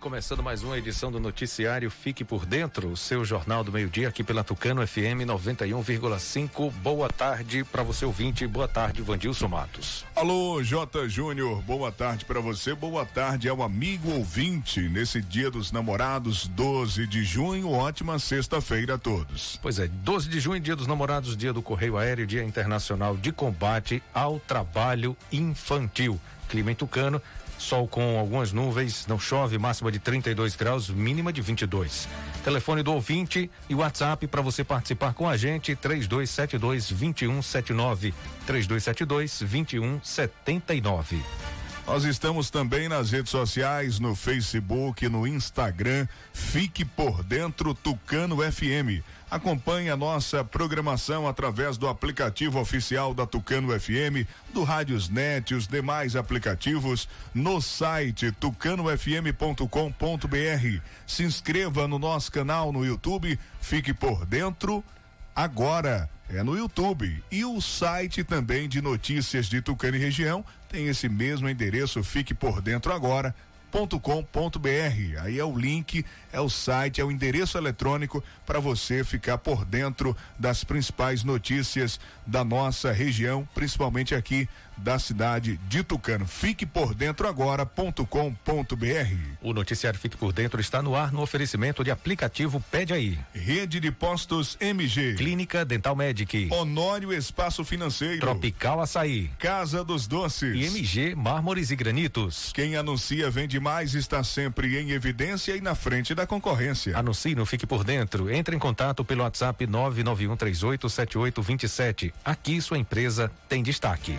Começando mais uma edição do Noticiário Fique por Dentro, o seu jornal do meio-dia aqui pela Tucano FM 91,5. Boa tarde para você ouvinte, boa tarde, Vandilson Matos. Alô, J. Júnior, boa tarde para você, boa tarde ao amigo ouvinte nesse Dia dos Namorados, 12 de junho. Ótima sexta-feira a todos. Pois é, 12 de junho, Dia dos Namorados, Dia do Correio Aéreo, Dia Internacional de Combate ao Trabalho Infantil. Clima em Tucano, sol com algumas nuvens, não chove, máxima de 32 graus, mínima de 22. Telefone do ouvinte e WhatsApp para você participar com a gente: 3272 2179. 3272 2179. Nós estamos também nas redes sociais, no Facebook, no Instagram. Fique por dentro Tucano FM. Acompanhe a nossa programação através do aplicativo oficial da Tucano FM, do Rádiosnet e os demais aplicativos no site tucanofm.com.br. Se inscreva no nosso canal no YouTube, fique por dentro agora. É no YouTube. E o site também de notícias de Tucano e região tem esse mesmo endereço, fique por dentro agora com.br. Aí é o link, é o site, é o endereço eletrônico para você ficar por dentro das principais notícias da nossa região, principalmente aqui da cidade de Tucano. Fique por dentro agora.com.br. O noticiário Fique por Dentro está no ar no oferecimento de aplicativo Pede aí. Rede de Postos MG. Clínica Dental Medic. Honório Espaço Financeiro. Tropical Açaí. Casa dos Doces. E MG Mármores e Granitos. Quem anuncia vende mais está sempre em evidência e na frente da concorrência. Anuncie no Fique por Dentro. Entre em contato pelo WhatsApp 991387827. Aqui sua empresa tem destaque.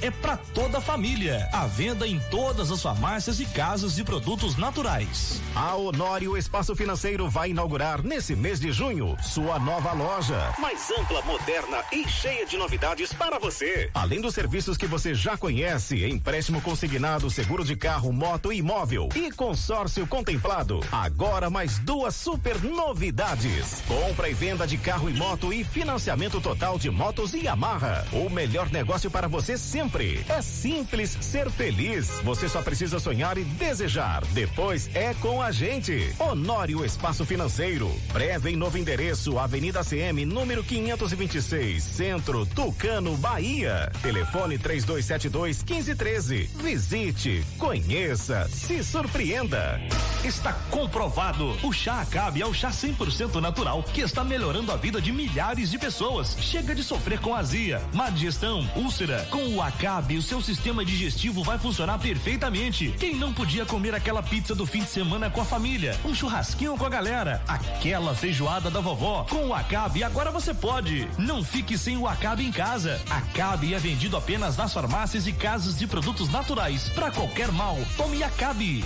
é para toda a família. A venda em todas as farmácias e casas de produtos naturais. A Honório Espaço Financeiro vai inaugurar nesse mês de junho sua nova loja. Mais ampla, moderna e cheia de novidades para você. Além dos serviços que você já conhece, empréstimo consignado, seguro de carro, moto e imóvel e consórcio contemplado. Agora mais duas super novidades. Compra e venda de carro e moto e financiamento total de motos e Yamaha. O melhor negócio para você você sempre. É simples ser feliz. Você só precisa sonhar e desejar. Depois é com a gente. Honório Espaço Financeiro. Breve em novo endereço, Avenida CM, número 526, Centro, Tucano, Bahia. Telefone 3272 1513. Visite, conheça, se surpreenda. Está comprovado. O chá Acabe é o chá 100% natural que está melhorando a vida de milhares de pessoas. Chega de sofrer com azia, má digestão, úlcera. Com o Acabe, o seu sistema digestivo vai funcionar perfeitamente. Quem não podia comer aquela pizza do fim de semana com a família, um churrasquinho com a galera, aquela feijoada da vovó, com o Acabe agora você pode. Não fique sem o Acabe em casa. Acabe é vendido apenas nas farmácias e casas de produtos naturais. Para qualquer mal, tome Acabe.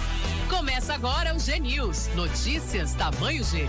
Começa agora o G News. Notícias tamanho G.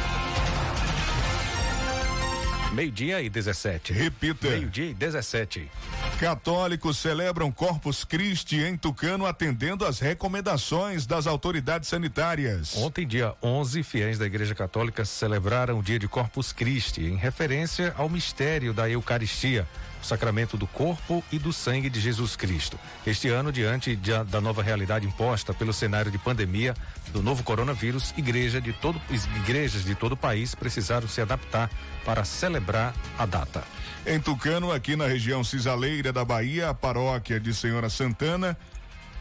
Meio-dia e 17. Repita. Meio-dia e 17. Católicos celebram Corpus Christi em Tucano, atendendo às recomendações das autoridades sanitárias. Ontem, dia 11, fiéis da Igreja Católica celebraram o dia de Corpus Christi, em referência ao mistério da Eucaristia, o sacramento do corpo e do sangue de Jesus Cristo. Este ano, diante de, da nova realidade imposta pelo cenário de pandemia do novo coronavírus, igreja de todo, igrejas de todo o país precisaram se adaptar para celebrar a data. Em Tucano, aqui na região cisaleira da Bahia, a paróquia de Senhora Santana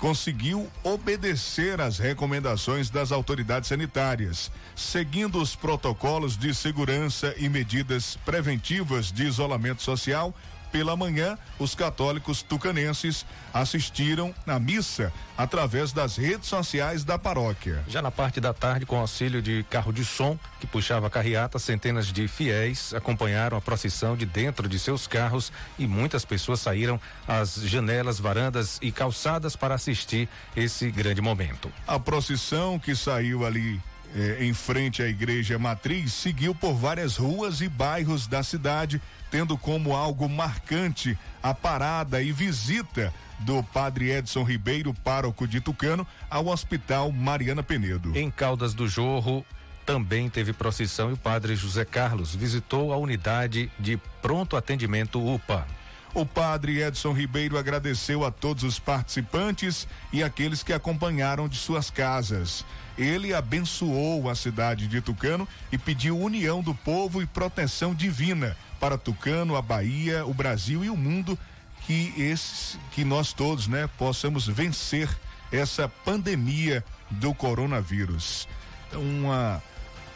conseguiu obedecer às recomendações das autoridades sanitárias, seguindo os protocolos de segurança e medidas preventivas de isolamento social pela manhã, os católicos tucanenses assistiram na missa através das redes sociais da paróquia. Já na parte da tarde, com auxílio de carro de som que puxava a carreata, centenas de fiéis acompanharam a procissão de dentro de seus carros e muitas pessoas saíram às janelas, varandas e calçadas para assistir esse grande momento. A procissão que saiu ali eh, em frente à igreja matriz seguiu por várias ruas e bairros da cidade tendo como algo marcante a parada e visita do padre Edson Ribeiro, pároco de Tucano, ao Hospital Mariana Penedo. Em Caldas do Jorro, também teve procissão e o padre José Carlos visitou a unidade de pronto atendimento UPA. O padre Edson Ribeiro agradeceu a todos os participantes e aqueles que acompanharam de suas casas. Ele abençoou a cidade de Tucano e pediu união do povo e proteção divina para Tucano, a Bahia, o Brasil e o mundo que esses que nós todos, né, possamos vencer essa pandemia do coronavírus. Então, uma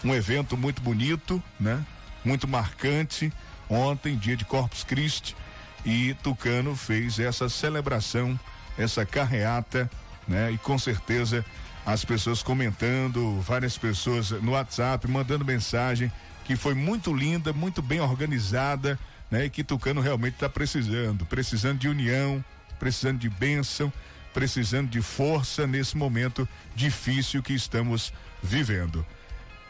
um evento muito bonito, né? Muito marcante. Ontem, dia de Corpus Christi, e Tucano fez essa celebração, essa carreata, né? E com certeza as pessoas comentando, várias pessoas no WhatsApp mandando mensagem que foi muito linda, muito bem organizada, né? E que Tucano realmente está precisando, precisando de união, precisando de bênção, precisando de força nesse momento difícil que estamos vivendo.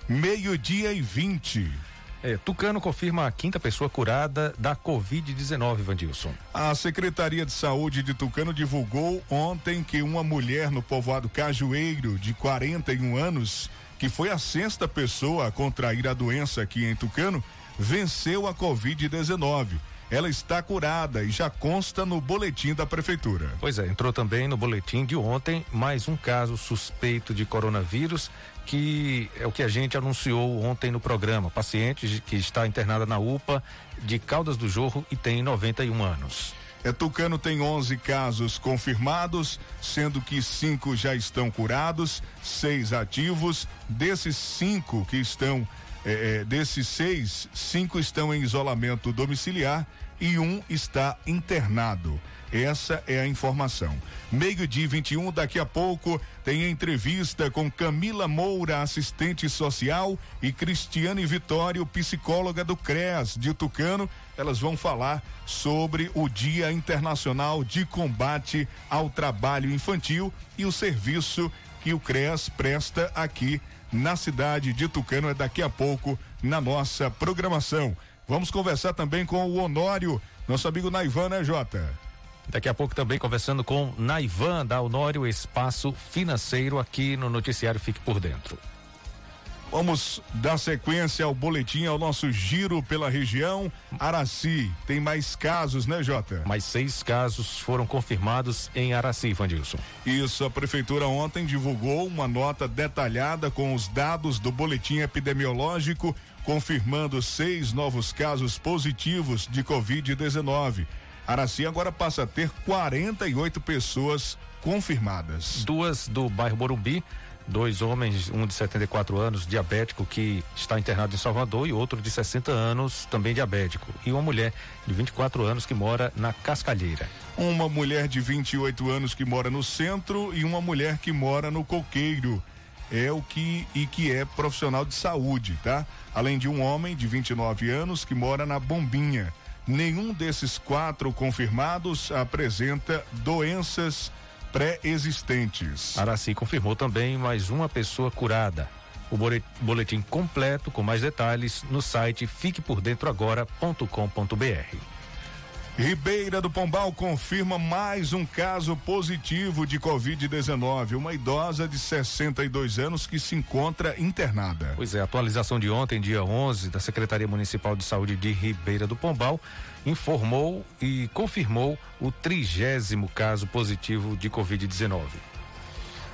Meio-dia e 20. É, Tucano confirma a quinta pessoa curada da Covid-19, Vandilson. A Secretaria de Saúde de Tucano divulgou ontem que uma mulher no povoado Cajueiro, de 41 anos, que foi a sexta pessoa a contrair a doença aqui em Tucano, venceu a Covid-19 ela está curada e já consta no boletim da prefeitura. Pois é, entrou também no boletim de ontem mais um caso suspeito de coronavírus que é o que a gente anunciou ontem no programa. Paciente que está internada na UPA de Caldas do Jorro e tem 91 anos. É, Tucano tem 11 casos confirmados, sendo que cinco já estão curados, seis ativos. Desses cinco que estão, é, é, desses seis, cinco estão em isolamento domiciliar e um está internado. Essa é a informação. Meio-dia 21, daqui a pouco tem entrevista com Camila Moura, assistente social, e Cristiane Vitório, psicóloga do CREAS de Tucano. Elas vão falar sobre o Dia Internacional de Combate ao Trabalho Infantil e o serviço que o CREAS presta aqui na cidade de Tucano. É daqui a pouco na nossa programação. Vamos conversar também com o Honório, nosso amigo Naivan, né, Jota? Daqui a pouco também conversando com Naivan da Honório Espaço Financeiro aqui no noticiário Fique por Dentro. Vamos dar sequência ao boletim, ao nosso giro pela região. Araci, tem mais casos, né, Jota? Mais seis casos foram confirmados em Araci, Vandilson. Isso, a prefeitura ontem divulgou uma nota detalhada com os dados do boletim epidemiológico, confirmando seis novos casos positivos de Covid-19. Araci agora passa a ter 48 pessoas confirmadas. Duas do bairro Morumbi, dois homens, um de 74 anos, diabético, que está internado em Salvador, e outro de 60 anos, também diabético. E uma mulher de 24 anos que mora na Cascalheira. Uma mulher de 28 anos que mora no centro e uma mulher que mora no Coqueiro. É o que e que é profissional de saúde, tá? Além de um homem de 29 anos que mora na Bombinha. Nenhum desses quatro confirmados apresenta doenças pré-existentes. Araci confirmou também mais uma pessoa curada. O boletim completo com mais detalhes no site fiquepordentroagora.com.br. Ribeira do Pombal confirma mais um caso positivo de Covid-19. Uma idosa de 62 anos que se encontra internada. Pois é, atualização de ontem, dia 11, da Secretaria Municipal de Saúde de Ribeira do Pombal, informou e confirmou o trigésimo caso positivo de Covid-19.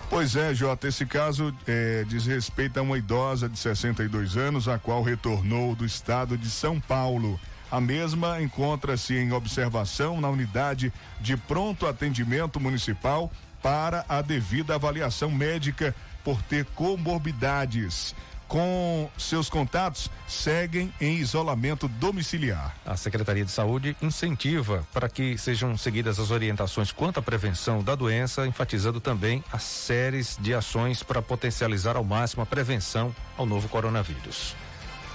Pois é, Jota, esse caso é, diz respeito a uma idosa de 62 anos, a qual retornou do estado de São Paulo. A mesma encontra-se em observação na unidade de pronto atendimento municipal para a devida avaliação médica por ter comorbidades. Com seus contatos, seguem em isolamento domiciliar. A Secretaria de Saúde incentiva para que sejam seguidas as orientações quanto à prevenção da doença, enfatizando também as séries de ações para potencializar ao máximo a prevenção ao novo coronavírus.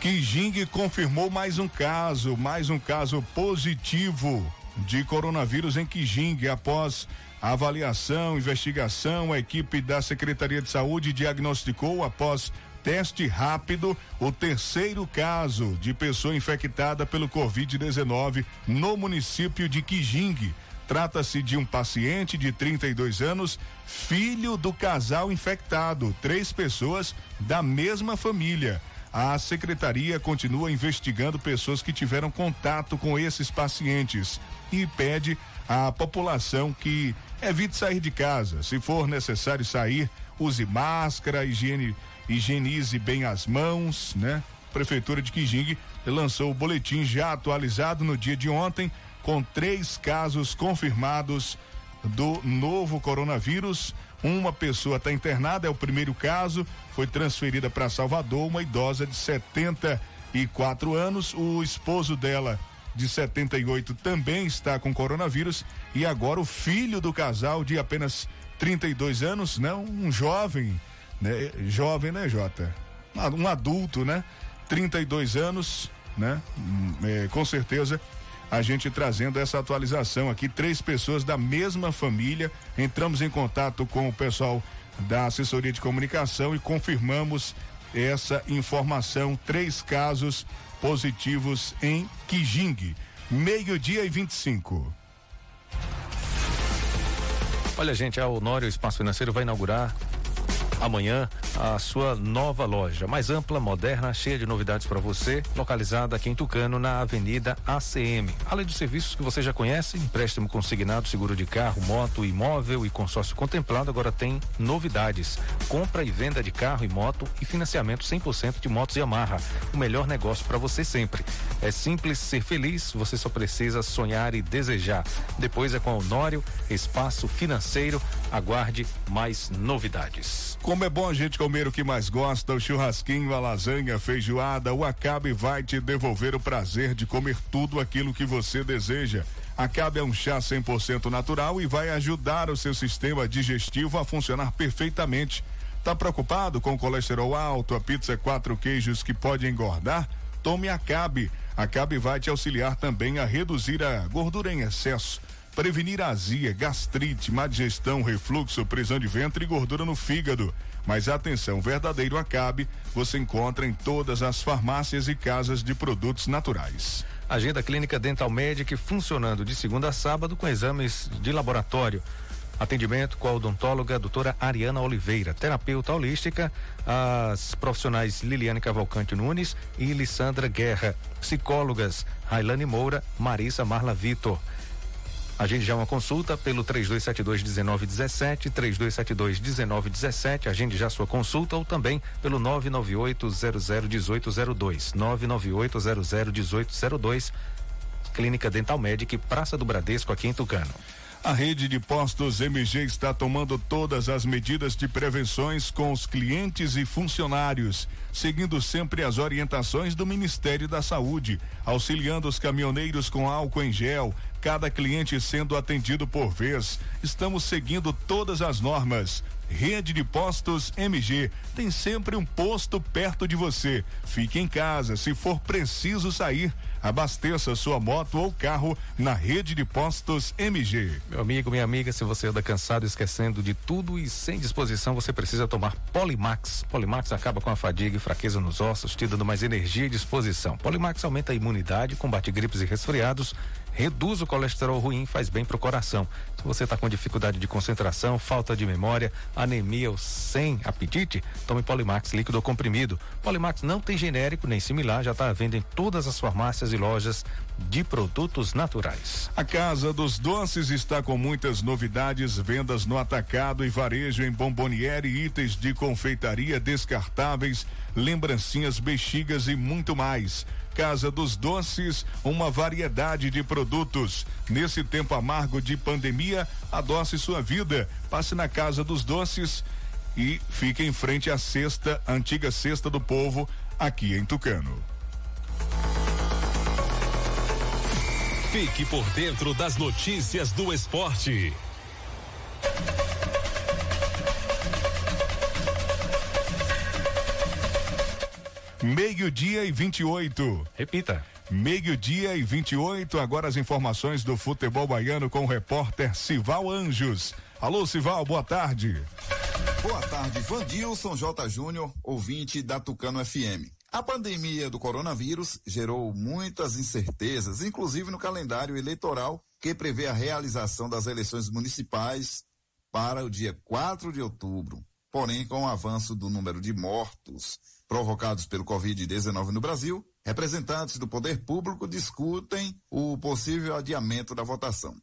Kijing confirmou mais um caso, mais um caso positivo de coronavírus em Kijing após avaliação, investigação, a equipe da Secretaria de Saúde diagnosticou após teste rápido o terceiro caso de pessoa infectada pelo Covid-19 no município de Kijing. Trata-se de um paciente de 32 anos, filho do casal infectado, três pessoas da mesma família. A secretaria continua investigando pessoas que tiveram contato com esses pacientes e pede à população que evite sair de casa. Se for necessário sair, use máscara, higiene, higienize bem as mãos, né? Prefeitura de Quijing lançou o boletim já atualizado no dia de ontem com três casos confirmados do novo coronavírus. Uma pessoa está internada, é o primeiro caso, foi transferida para Salvador, uma idosa de 74 anos. O esposo dela, de 78, também está com coronavírus. E agora o filho do casal, de apenas 32 anos, né? Um jovem, né? Jovem, né, Jota? Um adulto, né? 32 anos, né? Hum, é, com certeza a gente trazendo essa atualização aqui. Três pessoas da mesma família. Entramos em contato com o pessoal da assessoria de comunicação e confirmamos essa informação. Três casos positivos em Kijing. Meio-dia e 25. Olha, gente, a Honório Espaço Financeiro vai inaugurar amanhã a sua nova loja, mais ampla, moderna, cheia de novidades para você, localizada aqui em Tucano, na Avenida ACM. Além dos serviços que você já conhece, empréstimo consignado, seguro de carro, moto, imóvel e consórcio contemplado, agora tem novidades. Compra e venda de carro e moto e financiamento 100% de motos Yamaha. O melhor negócio para você sempre. É simples ser feliz, você só precisa sonhar e desejar. Depois é com a Honório Espaço Financeiro, Aguarde mais novidades. Como é bom a gente comer o que mais gosta, o churrasquinho, a lasanha, a feijoada, o Acabe vai te devolver o prazer de comer tudo aquilo que você deseja. Acabe é um chá 100% natural e vai ajudar o seu sistema digestivo a funcionar perfeitamente. Tá preocupado com colesterol alto, a pizza quatro queijos que pode engordar? Tome Acabe. Acabe vai te auxiliar também a reduzir a gordura em excesso prevenir azia, gastrite, má digestão, refluxo, prisão de ventre e gordura no fígado. Mas atenção, verdadeiro acabe você encontra em todas as farmácias e casas de produtos naturais. Agenda Clínica Dental Medic funcionando de segunda a sábado com exames de laboratório. Atendimento com a odontóloga doutora Ariana Oliveira, terapeuta holística, as profissionais Liliane Cavalcante Nunes e Lissandra Guerra, psicólogas Railane Moura, Marisa Marla Vitor. Agende já uma consulta pelo 3272 1917, 3272 1917. Agende já sua consulta ou também pelo 998 001802, 998 001802. Clínica Dental Medic, Praça do Bradesco, aqui em Tucano. A rede de postos MG está tomando todas as medidas de prevenções com os clientes e funcionários, seguindo sempre as orientações do Ministério da Saúde, auxiliando os caminhoneiros com álcool em gel, cada cliente sendo atendido por vez. Estamos seguindo todas as normas. Rede de Postos MG tem sempre um posto perto de você. Fique em casa, se for preciso sair, abasteça sua moto ou carro na Rede de Postos MG. Meu amigo, minha amiga, se você anda cansado, esquecendo de tudo e sem disposição, você precisa tomar Polimax. Polimax acaba com a fadiga e fraqueza nos ossos, te dando mais energia e disposição. Polimax aumenta a imunidade, combate gripes e resfriados reduz o colesterol ruim, faz bem para o coração. Se você está com dificuldade de concentração, falta de memória, anemia ou sem apetite, tome Polimax líquido ou comprimido. Polimax não tem genérico nem similar, já está à venda em todas as farmácias e lojas de produtos naturais. A Casa dos Doces está com muitas novidades, vendas no atacado e varejo em bomboniere, itens de confeitaria descartáveis, lembrancinhas, bexigas e muito mais. Casa dos Doces, uma variedade de produtos. Nesse tempo amargo de pandemia, adoce sua vida. Passe na Casa dos Doces e fique em frente à cesta, antiga cesta do povo, aqui em Tucano. Fique por dentro das notícias do esporte. Meio-dia e 28. Repita. Meio-dia e 28. Agora as informações do futebol baiano com o repórter Sival Anjos. Alô, Sival, boa tarde. Boa tarde, Vandilson J. Júnior, ouvinte da Tucano FM. A pandemia do coronavírus gerou muitas incertezas, inclusive no calendário eleitoral, que prevê a realização das eleições municipais para o dia 4 de outubro. Porém, com o avanço do número de mortos provocados pelo Covid-19 no Brasil, representantes do poder público discutem o possível adiamento da votação.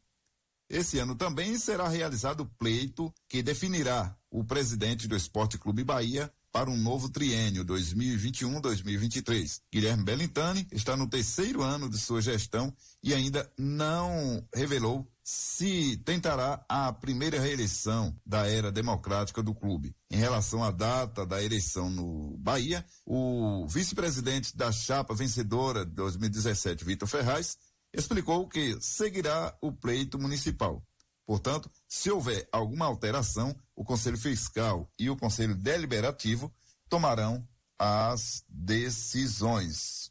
Esse ano também será realizado o pleito que definirá o presidente do Esporte Clube Bahia para um novo triênio 2021-2023. Guilherme Bellintani está no terceiro ano de sua gestão e ainda não revelou se tentará a primeira reeleição da era democrática do clube. Em relação à data da eleição no Bahia, o vice-presidente da chapa vencedora de 2017, Vitor Ferraz, explicou que seguirá o pleito municipal. Portanto, se houver alguma alteração, o Conselho Fiscal e o Conselho Deliberativo tomarão as decisões.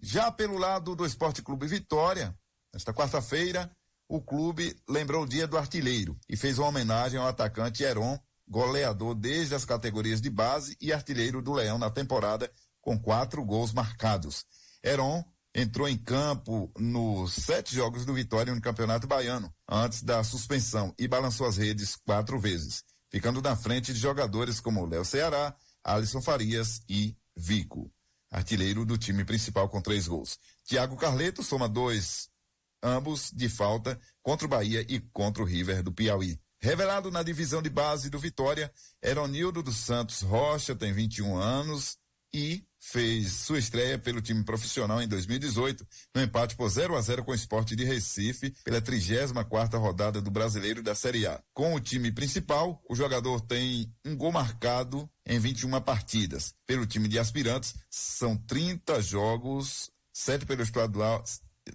Já pelo lado do Esporte Clube Vitória, nesta quarta-feira, o clube lembrou o dia do artilheiro e fez uma homenagem ao atacante Heron, goleador desde as categorias de base e artilheiro do Leão na temporada, com quatro gols marcados. Heron entrou em campo nos sete jogos do Vitória no Campeonato Baiano, antes da suspensão, e balançou as redes quatro vezes, ficando na frente de jogadores como Léo Ceará, Alisson Farias e Vico. Artilheiro do time principal com três gols. Tiago Carleto soma dois ambos de falta contra o Bahia e contra o River do Piauí. Revelado na divisão de base do Vitória, Eronildo dos Santos Rocha tem 21 anos e fez sua estreia pelo time profissional em 2018, no empate por 0 a 0 com o Esporte de Recife, pela 34 rodada do Brasileiro da Série A. Com o time principal, o jogador tem um gol marcado em 21 partidas. Pelo time de aspirantes, são 30 jogos, 7 pelo estadual,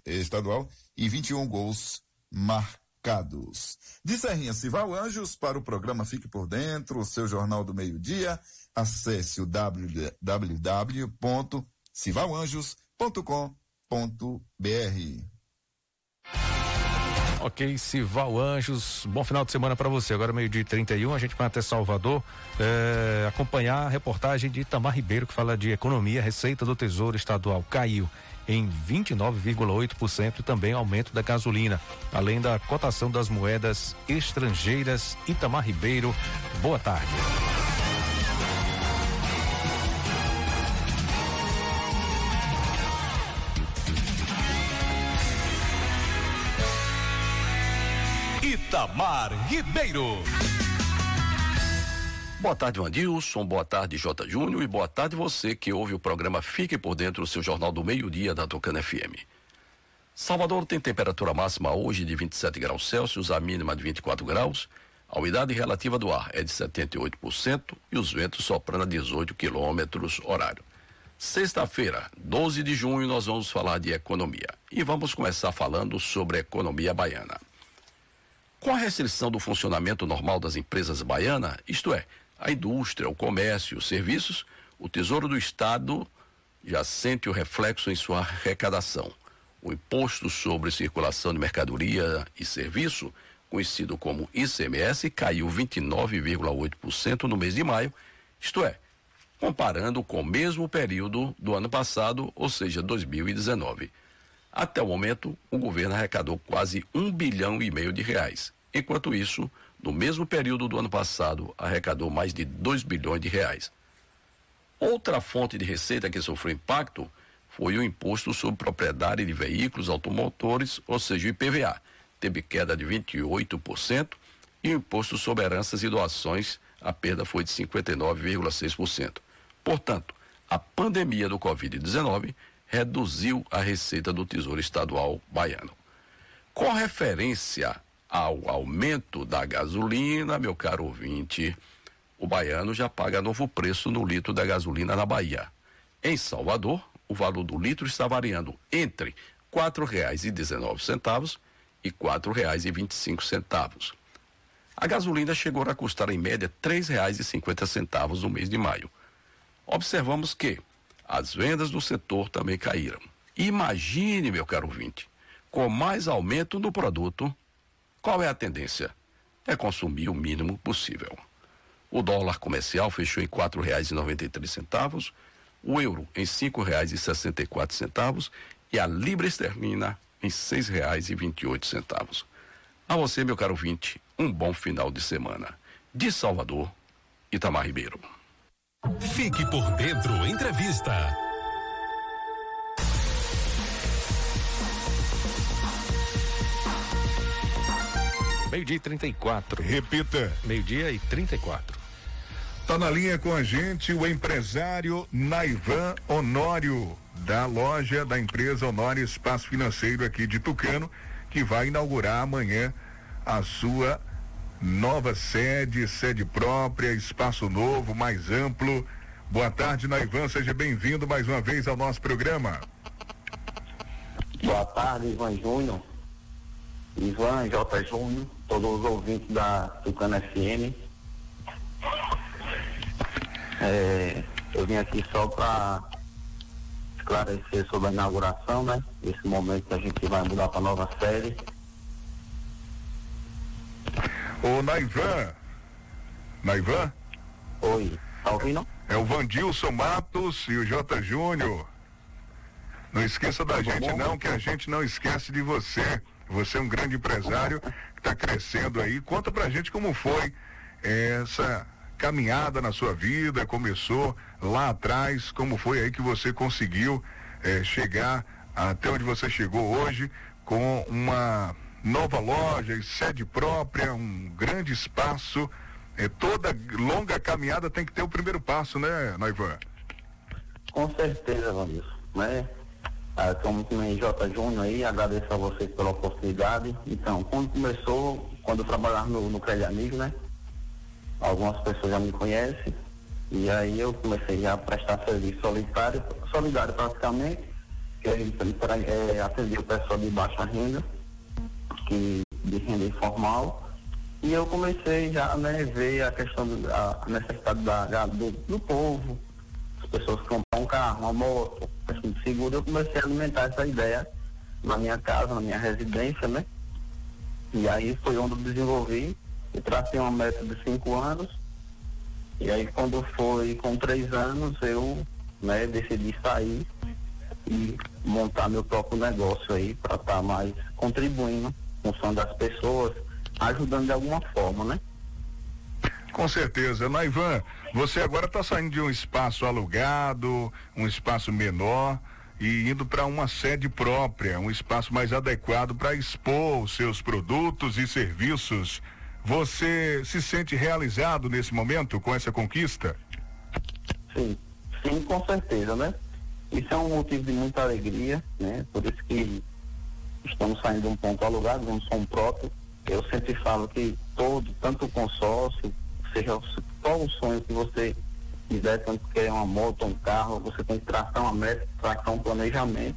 estadual e 21 gols marcados. De Serrinha Cival Anjos para o programa Fique por Dentro, o seu jornal do meio-dia acesse o www.civalanjos.com.br. Ok, Cival Anjos, bom final de semana para você. Agora, meio-dia 31, a gente vai até Salvador é, acompanhar a reportagem de Itamar Ribeiro, que fala de economia. Receita do Tesouro Estadual caiu em 29,8% e também aumento da gasolina, além da cotação das moedas estrangeiras. Itamar Ribeiro, boa tarde. Itamar Ribeiro. Boa tarde, Vandilson. Boa tarde, J. Júnior. E boa tarde você que ouve o programa Fique por Dentro, seu jornal do meio-dia da Tocana FM. Salvador tem temperatura máxima hoje de 27 graus Celsius, a mínima de 24 graus. A umidade relativa do ar é de 78% e os ventos soprando a 18 quilômetros horário. Sexta-feira, 12 de junho, nós vamos falar de economia. E vamos começar falando sobre a economia baiana. Com a restrição do funcionamento normal das empresas baianas, isto é, a indústria, o comércio, os serviços, o Tesouro do Estado já sente o reflexo em sua arrecadação. O imposto sobre circulação de mercadoria e serviço, conhecido como ICMS, caiu 29,8% no mês de maio, isto é, comparando com o mesmo período do ano passado, ou seja, 2019. Até o momento, o governo arrecadou quase um bilhão e meio de reais. Enquanto isso, no mesmo período do ano passado, arrecadou mais de 2 bilhões de reais. Outra fonte de receita que sofreu impacto foi o imposto sobre propriedade de veículos automotores, ou seja, o IPVA. Teve queda de 28% e o imposto sobre heranças e doações, a perda foi de 59,6%. Portanto, a pandemia do Covid-19 reduziu a receita do Tesouro Estadual baiano. Com referência ao aumento da gasolina, meu caro ouvinte, o baiano já paga novo preço no litro da gasolina na Bahia. Em Salvador, o valor do litro está variando entre quatro reais e dezenove centavos e quatro reais e vinte e cinco centavos. A gasolina chegou a custar em média três reais e cinquenta centavos no mês de maio. Observamos que as vendas do setor também caíram. Imagine, meu caro ouvinte, com mais aumento no produto, qual é a tendência? É consumir o mínimo possível. O dólar comercial fechou em quatro reais e noventa e três centavos, o euro em cinco reais e sessenta e quatro centavos e a libra esterlina em seis reais e vinte e oito centavos. A você, meu caro ouvinte, um bom final de semana. De Salvador, Itamar Ribeiro. Fique por dentro entrevista. Meio-dia e 34. Repita. Meio-dia e 34. Tá na linha com a gente o empresário Naivan Honório, da loja da empresa Honório Espaço Financeiro aqui de Tucano, que vai inaugurar amanhã a sua nova sede, sede própria, espaço novo, mais amplo. Boa tarde, Naivan, seja bem-vindo mais uma vez ao nosso programa. Boa tarde, Ivan Júnior. Ivan J. Júnior, todos os ouvintes da Tucana FM. É, eu vim aqui só para esclarecer sobre a inauguração, né? Esse momento que a gente vai mudar para nova série. Ô Naivan. Naivan? Oi, tá ouvindo? É o Vandilson Matos e o J. Júnior. Não esqueça da gente não, que a gente não esquece de você. Você é um grande empresário que está crescendo aí. Conta pra gente como foi essa caminhada na sua vida, começou lá atrás, como foi aí que você conseguiu eh, chegar até onde você chegou hoje com uma nova loja sede própria, um grande espaço. É, toda longa caminhada tem que ter o primeiro passo, né, Naivan? Com certeza, Vanilson, né? Ah, como também J. Júnior aí, agradeço a vocês pela oportunidade. Então, quando começou, quando eu trabalhava no, no Crédito Amigo, né? Algumas pessoas já me conhecem. E aí eu comecei a prestar serviço solitário, solidário praticamente, que a gente é, atendia o pessoal de baixa renda, que, de renda informal. E eu comecei já a né, ver a questão da necessidade da, do, do povo, pessoas comprar um carro, uma moto, de seguro, eu comecei a alimentar essa ideia na minha casa, na minha residência, né? E aí foi onde eu desenvolvi e tracei uma meta de cinco anos. E aí quando foi com três anos eu né, decidi sair e montar meu próprio negócio aí para estar tá mais contribuindo com função das pessoas, ajudando de alguma forma, né? Com certeza. Naivan, você agora está saindo de um espaço alugado, um espaço menor e indo para uma sede própria, um espaço mais adequado para expor os seus produtos e serviços. Você se sente realizado nesse momento com essa conquista? Sim, sim, com certeza, né? Isso é um motivo de muita alegria, né? Por isso que estamos saindo de um ponto alugado, de um som próprio. Eu sempre falo que todo, tanto o consórcio, seja qual o sonho que você quiser, tanto que é uma moto, um carro, você tem que traçar uma meta, traçar um planejamento.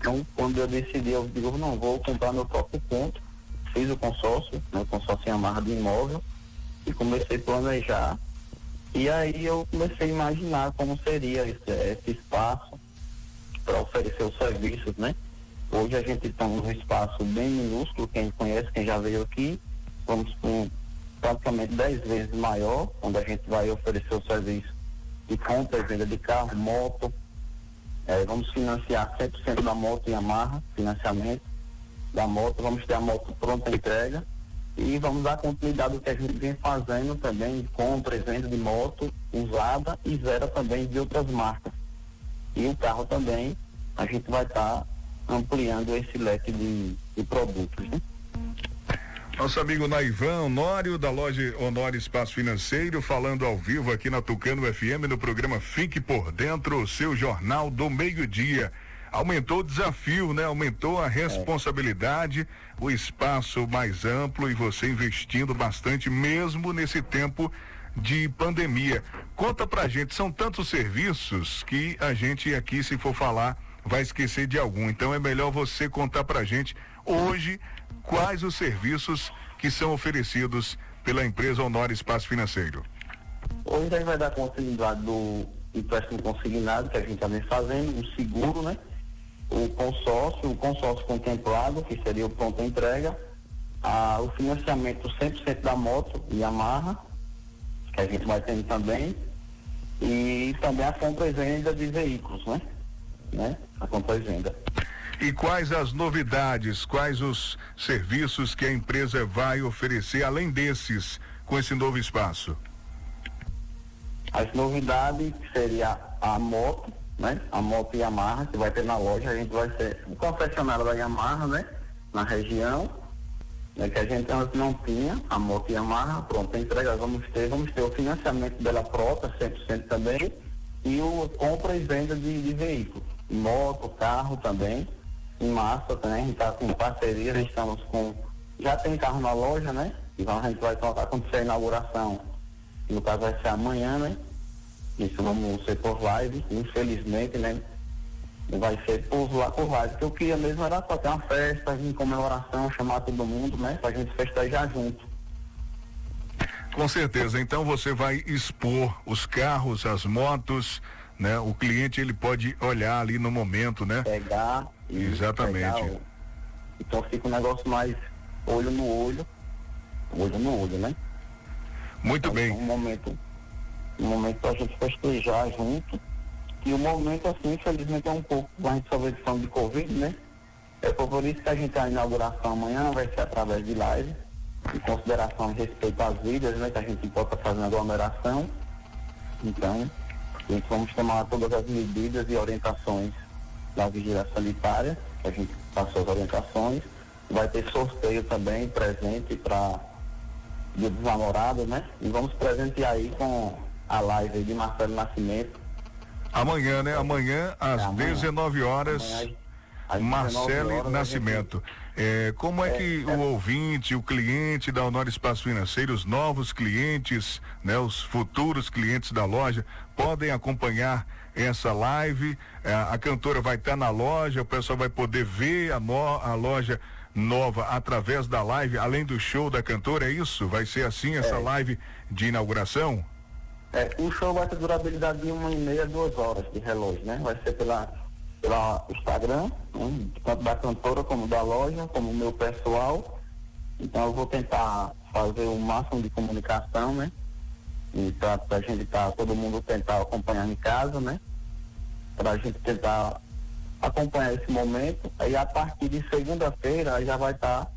Então, quando eu decidi, eu digo, não, vou comprar meu próprio ponto, fiz o consórcio, né, o consórcio em amarra de imóvel, e comecei a planejar. E aí eu comecei a imaginar como seria esse, esse espaço para oferecer os serviços, né? Hoje a gente está num espaço bem minúsculo, quem conhece, quem já veio aqui, vamos com praticamente 10 vezes maior, onde a gente vai oferecer o serviço de compra e venda de carro, moto. É, vamos financiar 100% da moto em amarra, financiamento da moto. Vamos ter a moto pronta entrega e vamos dar continuidade ao que a gente vem fazendo também compra e venda de moto usada e zero também de outras marcas. E o carro também, a gente vai estar tá ampliando esse leque de, de produtos. Né? Nosso amigo Naivan Honório, da loja Honório Espaço Financeiro, falando ao vivo aqui na Tucano FM no programa Fique por Dentro, o seu jornal do meio-dia. Aumentou o desafio, né? Aumentou a responsabilidade, o espaço mais amplo e você investindo bastante, mesmo nesse tempo de pandemia. Conta pra gente, são tantos serviços que a gente aqui, se for falar, vai esquecer de algum. Então é melhor você contar pra gente hoje quais os serviços que são oferecidos pela empresa Honor Espaço Financeiro. Hoje a gente vai dar continuidade do empréstimo consignado que a gente vem fazendo, o seguro, né? O consórcio, o consórcio contemplado, que seria o pronto entrega, a, o financiamento 100% da moto e amarra, que a gente vai tendo também, e também a compra e venda de veículos, né? né? A compra e venda. E quais as novidades, quais os serviços que a empresa vai oferecer além desses com esse novo espaço? As novidades seria a moto, né? A moto Yamaha que vai ter na loja, a gente vai ser um concessionário da Yamaha, né? Na região, né? Que a gente antes não tinha, a moto Yamaha, pronto, a entrega vamos ter, vamos ter o financiamento dela própria, 100% também, e o compra e venda de, de veículo, moto, carro também, em massa também, a gente está com parceria, estamos com. Já tem carro na loja, né? Então a gente vai acontecer a inauguração, no caso vai ser amanhã, né? Isso vamos ser por live, infelizmente, né? Vai ser por, lá por live. O que eu queria mesmo era fazer uma festa em comemoração, chamar todo mundo, né? Pra gente festejar junto. Com certeza. Então você vai expor os carros, as motos, né? O cliente ele pode olhar ali no momento, né? Pegar. Exatamente. O... Então fica um negócio mais olho no olho, olho no olho, né? Muito então, bem. Um momento, um momento pra gente festejar junto. E o momento, assim, infelizmente é um pouco, só vê falando de Covid, né? É por isso que a gente a inauguração amanhã vai ser através de live, em consideração respeito às vidas, né? Que a gente possa fazer uma aglomeração. Então, gente vamos tomar todas as medidas e orientações da vigilância sanitária, que a gente passou as orientações. Vai ter sorteio também, presente para Dia dos Namorados, né? E vamos presentear aí com a live de Marcelo Nascimento, Amanhã, né? Amanhã às é, amanhã. 19 horas. Amanhã, Marcele horas, Nascimento. É, como é, é que é, o ouvinte, o cliente da Honor Espaço Financeiro, os novos clientes, né, os futuros clientes da loja, podem acompanhar essa live? É, a cantora vai estar tá na loja, o pessoal vai poder ver a, no, a loja nova através da live, além do show da cantora, é isso? Vai ser assim essa é. live de inauguração? É, o show vai ter durabilidade de uma e meia, duas horas de relógio, né? Vai ser pela, pela Instagram, né? tanto da cantora como da loja, como o meu pessoal. Então eu vou tentar fazer o máximo de comunicação, né? E pra, pra gente tá, todo mundo tentar acompanhar em casa, né? Pra gente tentar acompanhar esse momento. Aí a partir de segunda-feira já vai estar tá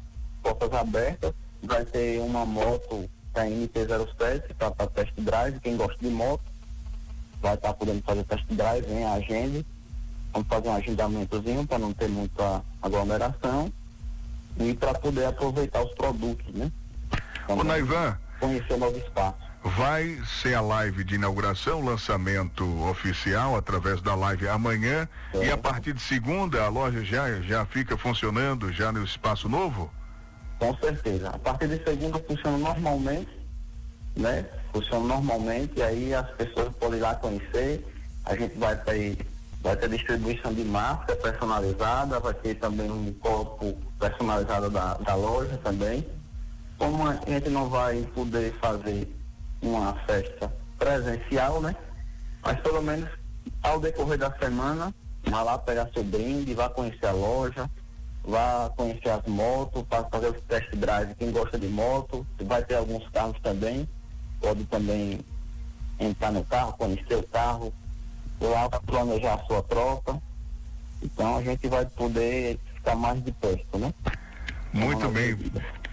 portas abertas, vai ter uma moto da MT-07 para test drive, quem gosta de moto vai estar tá podendo fazer test drive, vem a agenda. Vamos fazer um agendamentozinho para não ter muita aglomeração e para poder aproveitar os produtos, né? Ô Naivan. Conhecer o novo espaço. Vai ser a live de inauguração, lançamento oficial através da live amanhã é. e a partir de segunda a loja já já fica funcionando já no espaço novo? Com certeza. A partir de segunda funciona normalmente, né? Funciona normalmente e aí as pessoas podem ir lá conhecer. A gente vai ter vai ter distribuição de máscara personalizada, vai ter também um corpo personalizado da, da loja também. Como a gente não vai poder fazer uma festa presencial, né? Mas pelo menos ao decorrer da semana, vá lá pegar seu brinde, vá conhecer a loja, vá conhecer as motos, para fazer o test drive, quem gosta de moto, vai ter alguns carros também, pode também entrar no carro, conhecer o carro, lá planejar a sua troca. Então a gente vai poder ficar mais de perto, né? Muito bem.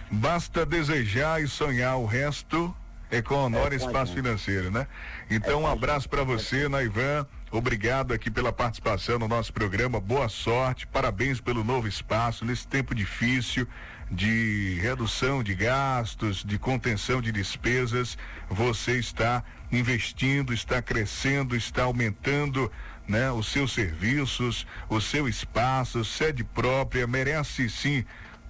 Basta desejar e sonhar o resto é com Honor é, Espaço Financeiro, né? Então, é, um abraço para você, Naivan. Obrigado aqui pela participação no nosso programa. Boa sorte, parabéns pelo novo espaço nesse tempo difícil de redução de gastos, de contenção de despesas. Você está investindo, está crescendo, está aumentando né, os seus serviços, o seu espaço, sede própria, merece sim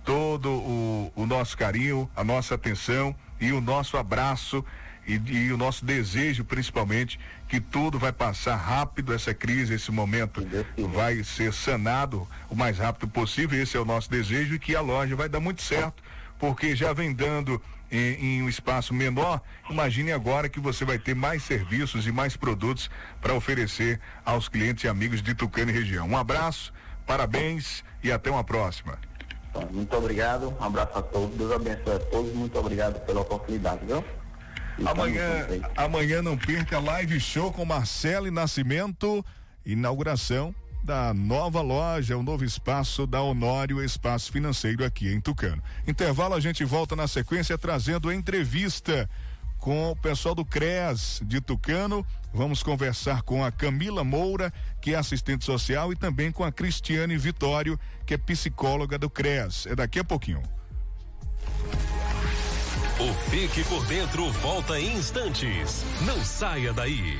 todo o, o nosso carinho, a nossa atenção e o nosso abraço e, e, o nosso desejo, principalmente, que tudo vai passar rápido, essa crise, esse momento vai ser sanado o mais rápido possível. Esse é o nosso desejo e que a loja vai dar muito certo, porque já vem dando em, em um espaço menor. Imagine agora que você vai ter mais serviços e mais produtos para oferecer aos clientes e amigos de Tucano e região. Um abraço, parabéns e até uma próxima. Muito obrigado, um abraço a todos, Deus abençoe a todos, muito obrigado pela oportunidade, viu? amanhã, amanhã não perca live show com Marcelo e Nascimento, inauguração da nova loja, o novo espaço da Honório Espaço Financeiro aqui em Tucano. Intervalo, a gente volta na sequência trazendo entrevista com o pessoal do CREAS de Tucano. Vamos conversar com a Camila Moura, que é assistente social, e também com a Cristiane Vitório, que é psicóloga do CREAS. É daqui a pouquinho. O Fique por Dentro volta em instantes. Não saia daí.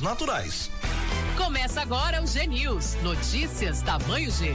naturais. Começa agora o G News. Notícias tamanho G.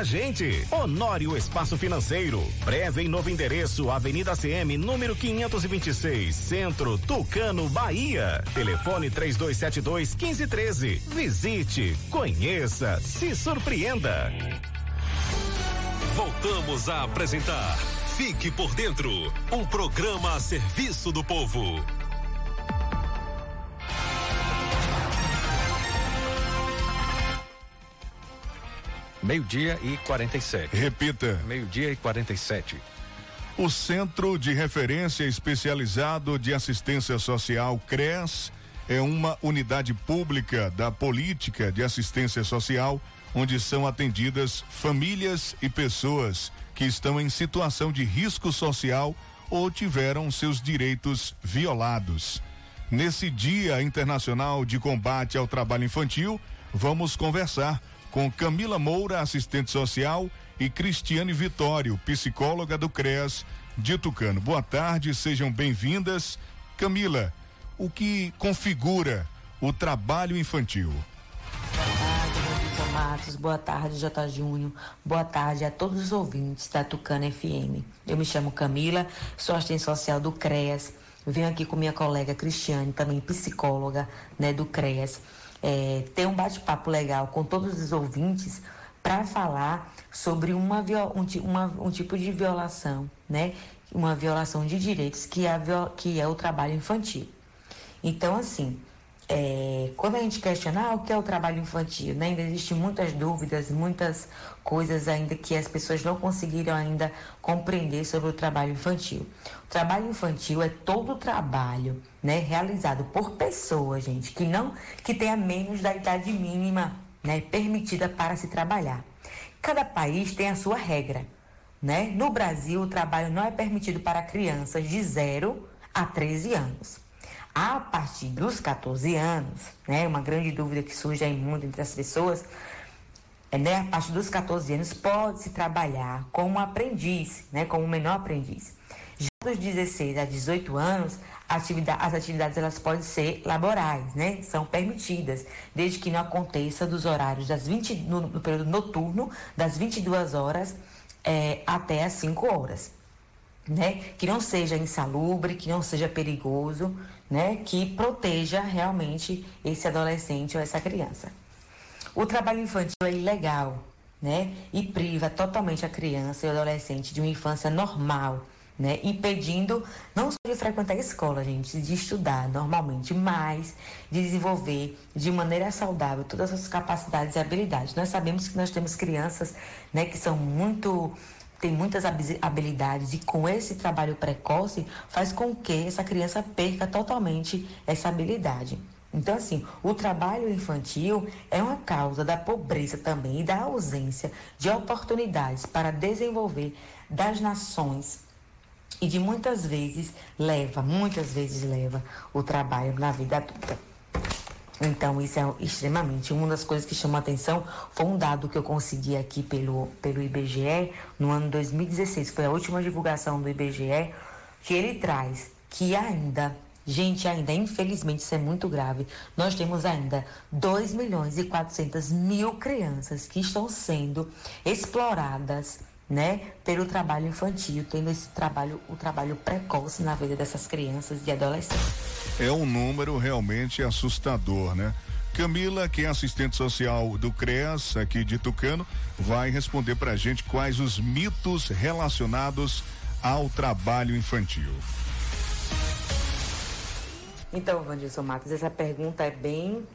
gente. Honório Espaço Financeiro. Breve em novo endereço, Avenida CM, número 526, Centro, Tucano, Bahia. Telefone 3272 1513. Visite, conheça, se surpreenda. Voltamos a apresentar Fique por Dentro um programa a serviço do povo. Meio-dia e 47. Repita. Meio-dia e 47. O Centro de Referência Especializado de Assistência Social, CRES, é uma unidade pública da política de assistência social, onde são atendidas famílias e pessoas que estão em situação de risco social ou tiveram seus direitos violados. Nesse Dia Internacional de Combate ao Trabalho Infantil, vamos conversar com Camila Moura, assistente social, e Cristiane Vitório, psicóloga do CREAS de Tucano. Boa tarde, sejam bem-vindas. Camila, o que configura o trabalho infantil? Matos, boa tarde, J. Júnior, boa tarde a todos os ouvintes da Tucano FM. Eu me chamo Camila, sou assistente social do CREAS, venho aqui com minha colega Cristiane, também psicóloga né, do CREAS, é, ter um bate-papo legal com todos os ouvintes para falar sobre uma, um, uma, um tipo de violação, né? Uma violação de direitos que é, que é o trabalho infantil. Então, assim, é, quando a gente questiona ah, o que é o trabalho infantil, né? ainda existem muitas dúvidas, muitas coisas ainda que as pessoas não conseguiram ainda compreender sobre o trabalho infantil. O trabalho infantil é todo o trabalho, né, realizado por pessoas, gente, que não que tenha menos da idade mínima, né, permitida para se trabalhar. Cada país tem a sua regra, né? No Brasil, o trabalho não é permitido para crianças de 0 a 13 anos. A partir dos 14 anos, né, uma grande dúvida que surge aí muito entre as pessoas, é, né, a partir dos 14 anos pode-se trabalhar como aprendiz, né, como menor aprendiz. Já dos 16 a 18 anos, atividade, as atividades elas podem ser laborais, né, são permitidas, desde que não aconteça dos horários das 20 no, no período noturno, das 22 horas é, até as 5 horas. Né? Que não seja insalubre, que não seja perigoso, né? Que proteja realmente esse adolescente ou essa criança. O trabalho infantil é ilegal, né? E priva totalmente a criança e o adolescente de uma infância normal, né? Impedindo não só de frequentar a escola, gente, de estudar normalmente, mas de desenvolver de maneira saudável todas as suas capacidades e habilidades. Nós sabemos que nós temos crianças, né, que são muito tem muitas habilidades e com esse trabalho precoce faz com que essa criança perca totalmente essa habilidade. Então, assim, o trabalho infantil é uma causa da pobreza também e da ausência de oportunidades para desenvolver das nações e de muitas vezes leva, muitas vezes leva o trabalho na vida adulta. Então, isso é extremamente. Uma das coisas que chama atenção foi um dado que eu consegui aqui pelo, pelo IBGE no ano 2016, foi a última divulgação do IBGE, que ele traz que ainda, gente, ainda, infelizmente, isso é muito grave, nós temos ainda 2 milhões e 400 mil crianças que estão sendo exploradas né, pelo trabalho infantil, tendo esse trabalho, o trabalho precoce na vida dessas crianças e adolescentes. É um número realmente assustador, né? Camila, que é assistente social do CREAS aqui de Tucano, vai responder para a gente quais os mitos relacionados ao trabalho infantil. Então, Vandilson Matos, essa pergunta é bem,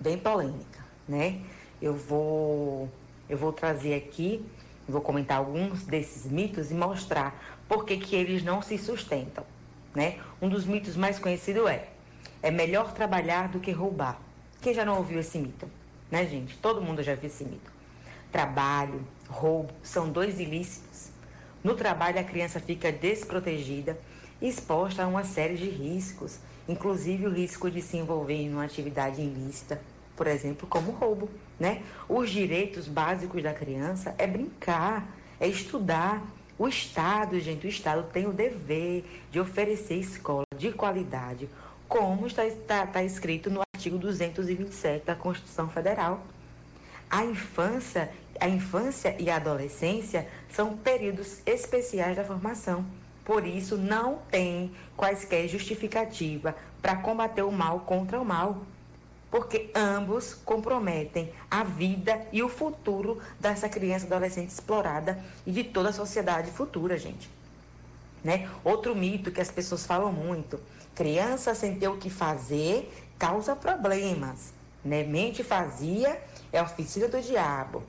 bem polêmica, né? Eu vou, eu vou trazer aqui Vou comentar alguns desses mitos e mostrar por que, que eles não se sustentam. Né? Um dos mitos mais conhecidos é: é melhor trabalhar do que roubar. Quem já não ouviu esse mito? Né, gente? Todo mundo já viu esse mito. Trabalho, roubo são dois ilícitos. No trabalho, a criança fica desprotegida, exposta a uma série de riscos, inclusive o risco de se envolver em uma atividade ilícita, por exemplo, como roubo né? Os direitos básicos da criança é brincar, é estudar. O Estado, gente, o Estado tem o dever de oferecer escola de qualidade, como está, está, está escrito no artigo 227 da Constituição Federal. A infância, a infância e a adolescência são períodos especiais da formação. Por isso, não tem quaisquer justificativa para combater o mal contra o mal porque ambos comprometem a vida e o futuro dessa criança adolescente explorada e de toda a sociedade futura, gente. Né? Outro mito que as pessoas falam muito: criança sem ter o que fazer causa problemas. Né? Mente vazia é oficina do diabo.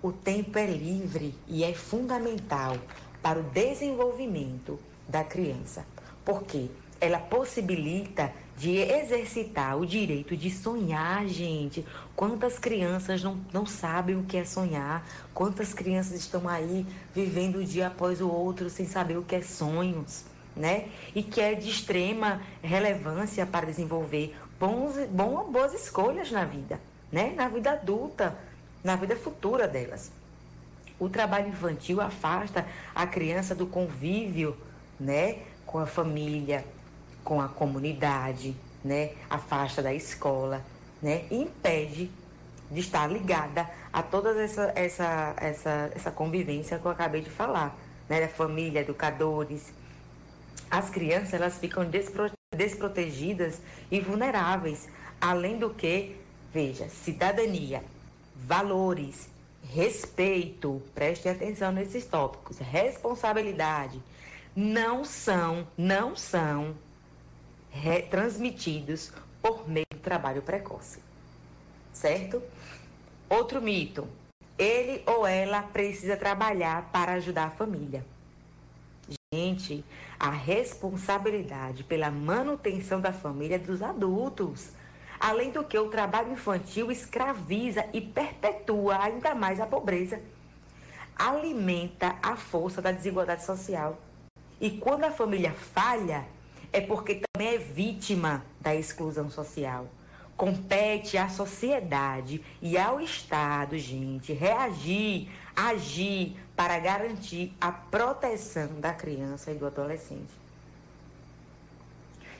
O tempo é livre e é fundamental para o desenvolvimento da criança, porque ela possibilita de exercitar o direito de sonhar, gente. Quantas crianças não, não sabem o que é sonhar? Quantas crianças estão aí vivendo um dia após o outro sem saber o que é sonhos, né? E que é de extrema relevância para desenvolver bons, bom, boas escolhas na vida, né? Na vida adulta, na vida futura delas. O trabalho infantil afasta a criança do convívio, né? Com a família, com a comunidade, né? Afasta da escola, né? E impede de estar ligada a toda essa, essa, essa, essa convivência que eu acabei de falar, né? Da família, educadores. As crianças, elas ficam despro, desprotegidas e vulneráveis, além do que, veja, cidadania, valores, respeito, preste atenção nesses tópicos, responsabilidade, não são, não são transmitidos por meio do trabalho precoce. Certo? Outro mito. Ele ou ela precisa trabalhar para ajudar a família. Gente, a responsabilidade pela manutenção da família é dos adultos. Além do que, o trabalho infantil escraviza e perpetua ainda mais a pobreza. Alimenta a força da desigualdade social. E quando a família falha, é porque também é vítima da exclusão social. Compete à sociedade e ao Estado, gente, reagir, agir para garantir a proteção da criança e do adolescente.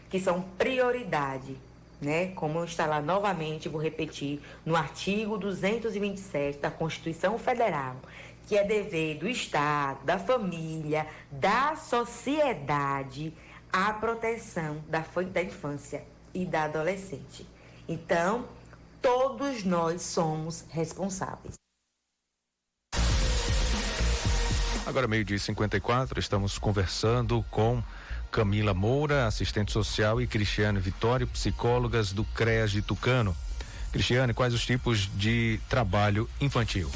Que são prioridade, né? Como está lá novamente, vou repetir, no artigo 227 da Constituição Federal, que é dever do Estado, da família, da sociedade a proteção da, da infância e da adolescente. Então, todos nós somos responsáveis. Agora, meio-dia e 54, estamos conversando com Camila Moura, assistente social, e Cristiane Vitório, psicólogas do CREAS de Tucano. Cristiane, quais os tipos de trabalho infantil?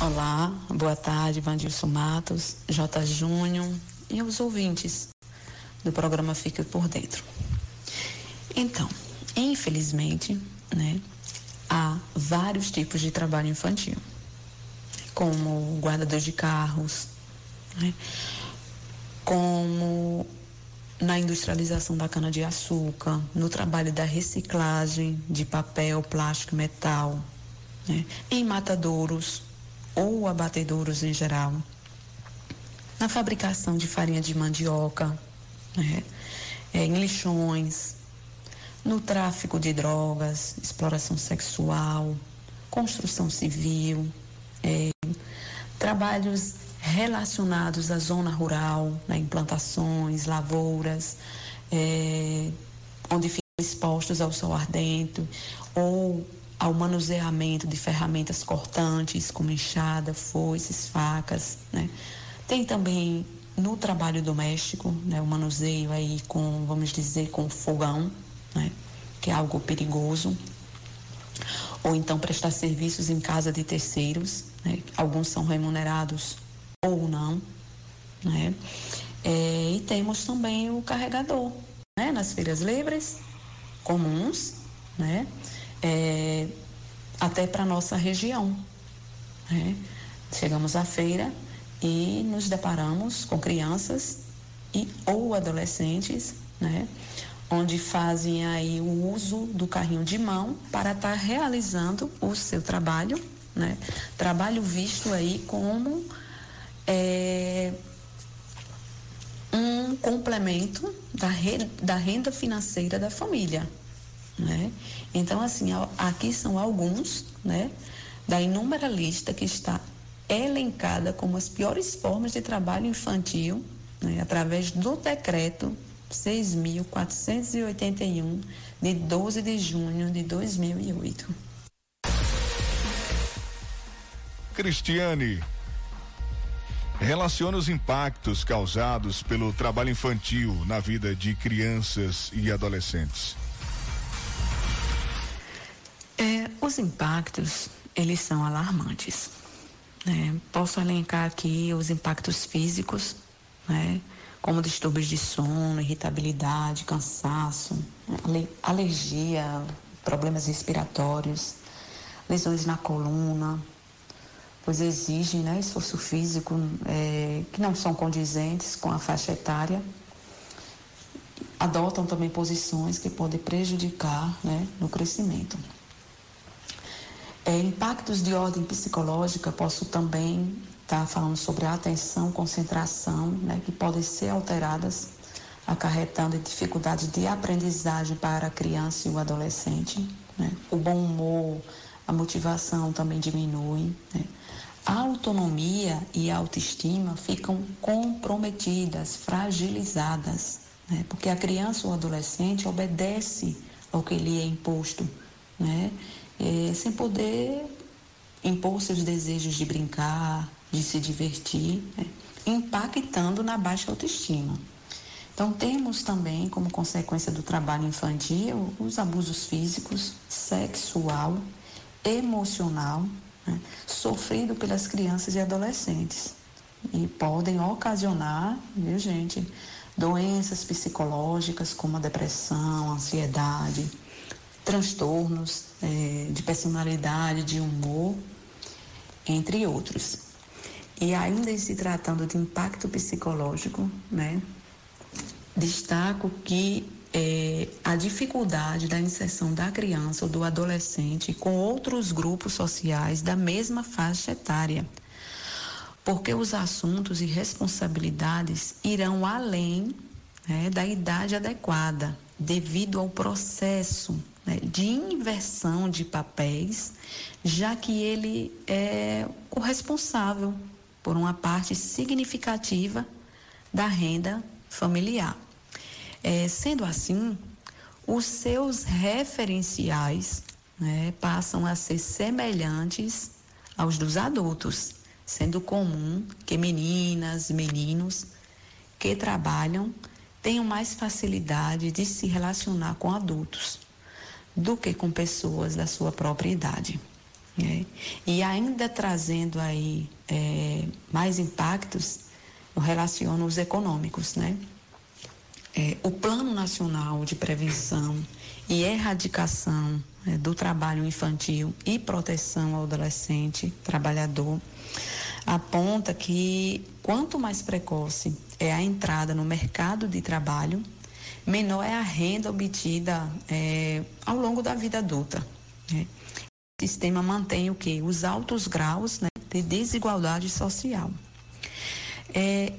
Olá, boa tarde, Vandilson Matos, J. Júnior, e aos ouvintes do programa Fique por Dentro. Então, infelizmente, né, há vários tipos de trabalho infantil, como guardador de carros, né, como na industrialização da cana-de-açúcar, no trabalho da reciclagem de papel, plástico metal, né? em matadouros ou abatedouros em geral, na fabricação de farinha de mandioca, né? é, em lixões, no tráfico de drogas, exploração sexual, construção civil, é, trabalhos relacionados à zona rural, né, implantações, lavouras, é, onde ficam expostos ao sol ardente, ou ao manuseamento de ferramentas cortantes, como enxada, foices, facas. Né. Tem também no trabalho doméstico, né, o manuseio aí com, vamos dizer, com fogão, né, que é algo perigoso. Ou então prestar serviços em casa de terceiros, né, alguns são remunerados ou não, né? É, e temos também o carregador, né? Nas feiras livres comuns, né? É, até para nossa região, né? Chegamos à feira e nos deparamos com crianças e ou adolescentes, né? Onde fazem aí o uso do carrinho de mão para estar tá realizando o seu trabalho, né? Trabalho visto aí como é um complemento da renda, da renda financeira da família. Né? Então, assim, aqui são alguns né, da inúmera lista que está elencada como as piores formas de trabalho infantil né, através do decreto 6.481 de 12 de junho de 2008. Cristiane, Relacione os impactos causados pelo trabalho infantil na vida de crianças e adolescentes. É, os impactos, eles são alarmantes. Né? Posso elencar aqui os impactos físicos, né? como distúrbios de sono, irritabilidade, cansaço, alergia, problemas respiratórios, lesões na coluna, pois exigem né, esforço físico é, que não são condizentes com a faixa etária. Adotam também posições que podem prejudicar né, no crescimento. É, impactos de ordem psicológica, posso também estar tá falando sobre atenção, concentração, né, que podem ser alteradas, acarretando dificuldades de aprendizagem para a criança e o adolescente. Né? O bom humor, a motivação também diminui. Né? a autonomia e a autoestima ficam comprometidas, fragilizadas, né? porque a criança ou adolescente obedece ao que lhe é imposto, né? É, sem poder impor seus desejos de brincar, de se divertir, né? impactando na baixa autoestima. Então, temos também, como consequência do trabalho infantil, os abusos físicos, sexual, emocional né, sofrido pelas crianças e adolescentes. E podem ocasionar, viu gente, doenças psicológicas como a depressão, ansiedade, transtornos é, de personalidade, de humor, entre outros. E ainda se tratando de impacto psicológico, né, destaco que é, a dificuldade da inserção da criança ou do adolescente com outros grupos sociais da mesma faixa etária. Porque os assuntos e responsabilidades irão além né, da idade adequada, devido ao processo né, de inversão de papéis, já que ele é o responsável por uma parte significativa da renda familiar. É, sendo assim, os seus referenciais né, passam a ser semelhantes aos dos adultos, sendo comum que meninas, meninos que trabalham tenham mais facilidade de se relacionar com adultos do que com pessoas da sua própria idade. Né? E ainda trazendo aí é, mais impactos, eu relaciono os econômicos, né? é, o Plano Nacional de Prevenção e Erradicação é, do Trabalho Infantil e Proteção ao Adolescente Trabalhador aponta que quanto mais precoce é a entrada no mercado de trabalho, menor é a renda obtida é, ao longo da vida adulta. Né? O sistema mantém o que? Os altos graus né, de desigualdade social. É,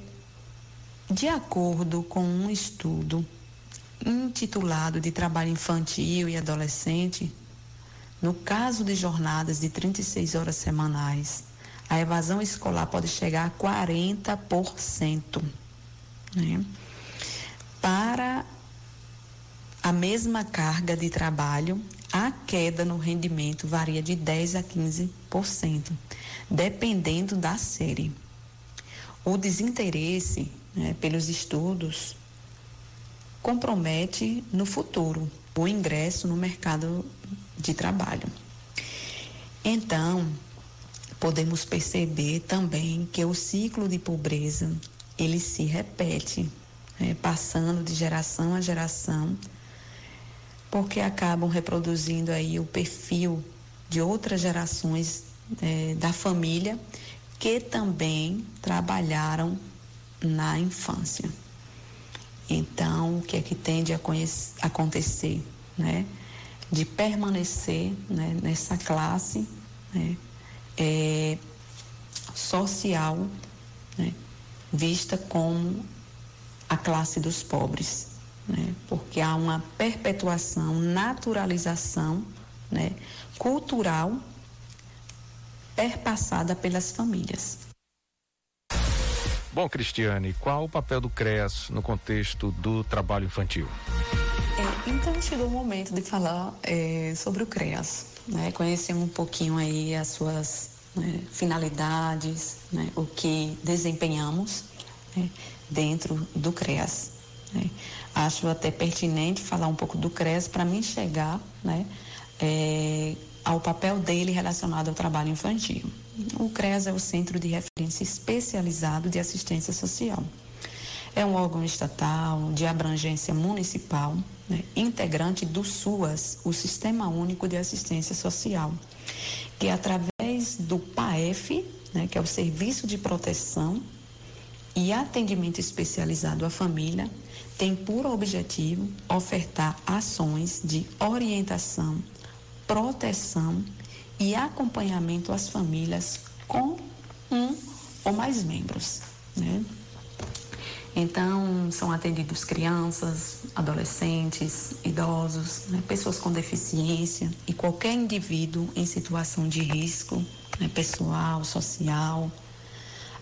de acordo com um estudo intitulado de trabalho infantil e adolescente, no caso de jornadas de 36 horas semanais, a evasão escolar pode chegar a 40%. Né? Para a mesma carga de trabalho, a queda no rendimento varia de 10 a 15%, dependendo da série. O desinteresse né, pelos estudos compromete no futuro o ingresso no mercado de trabalho. Então, podemos perceber também que o ciclo de pobreza ele se repete, né, passando de geração a geração, porque acabam reproduzindo aí o perfil de outras gerações é, da família que também trabalharam na infância. Então, o que é que tende a acontecer, né? De permanecer né, nessa classe né, é, social, né, vista como a classe dos pobres, né? Porque há uma perpetuação, naturalização, né, cultural perpassada pelas famílias. Bom, Cristiane, qual o papel do CREAS no contexto do trabalho infantil? Então chegou o momento de falar é, sobre o CREAS, né? conhecer um pouquinho aí as suas né, finalidades, né? o que desempenhamos né, dentro do CREAS. Né? Acho até pertinente falar um pouco do CREAS para mim chegar é, ao papel dele relacionado ao trabalho infantil. O CREAS é o Centro de Referência Especializado de Assistência Social. É um órgão estatal de abrangência municipal, né, integrante do SUAS, o Sistema Único de Assistência Social, que através do PAEF, né, que é o Serviço de Proteção e Atendimento Especializado à Família, tem por objetivo ofertar ações de orientação, proteção e acompanhamento às famílias com um ou mais membros. Né? Então, são atendidos crianças, adolescentes, idosos, né? pessoas com deficiência e qualquer indivíduo em situação de risco né? pessoal, social,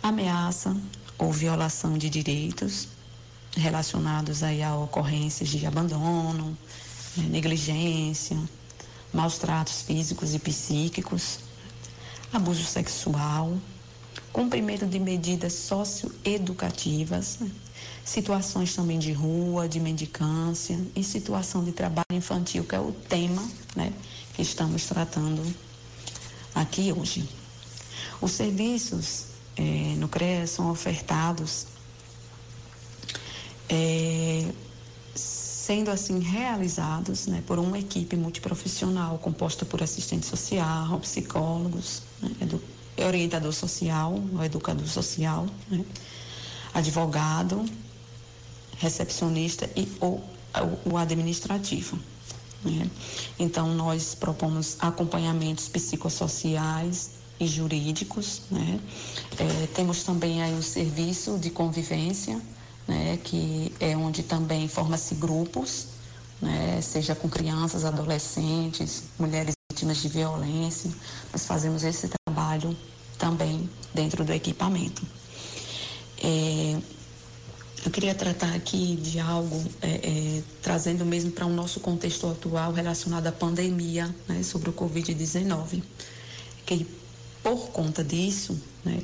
ameaça ou violação de direitos relacionados aí a ocorrências de abandono, né? negligência, maus tratos físicos e psíquicos, abuso sexual, cumprimento de medidas socioeducativas, né? Situações também de rua, de mendicância e situação de trabalho infantil, que é o tema né, que estamos tratando aqui hoje. Os serviços é, no CREA são ofertados é, sendo assim realizados né, por uma equipe multiprofissional composta por assistente social, psicólogos, né, orientador social, educador social, né, advogado, recepcionista e ou, o administrativo. Né. Então, nós propomos acompanhamentos psicossociais e jurídicos. Né. É, temos também aí o serviço de convivência, né, que é onde também forma-se grupos, né, seja com crianças, adolescentes, mulheres vítimas de violência. Nós fazemos esse trabalho também dentro do equipamento. É, eu queria tratar aqui de algo, é, é, trazendo mesmo para o um nosso contexto atual relacionado à pandemia, né, sobre o Covid-19, que por conta disso, né,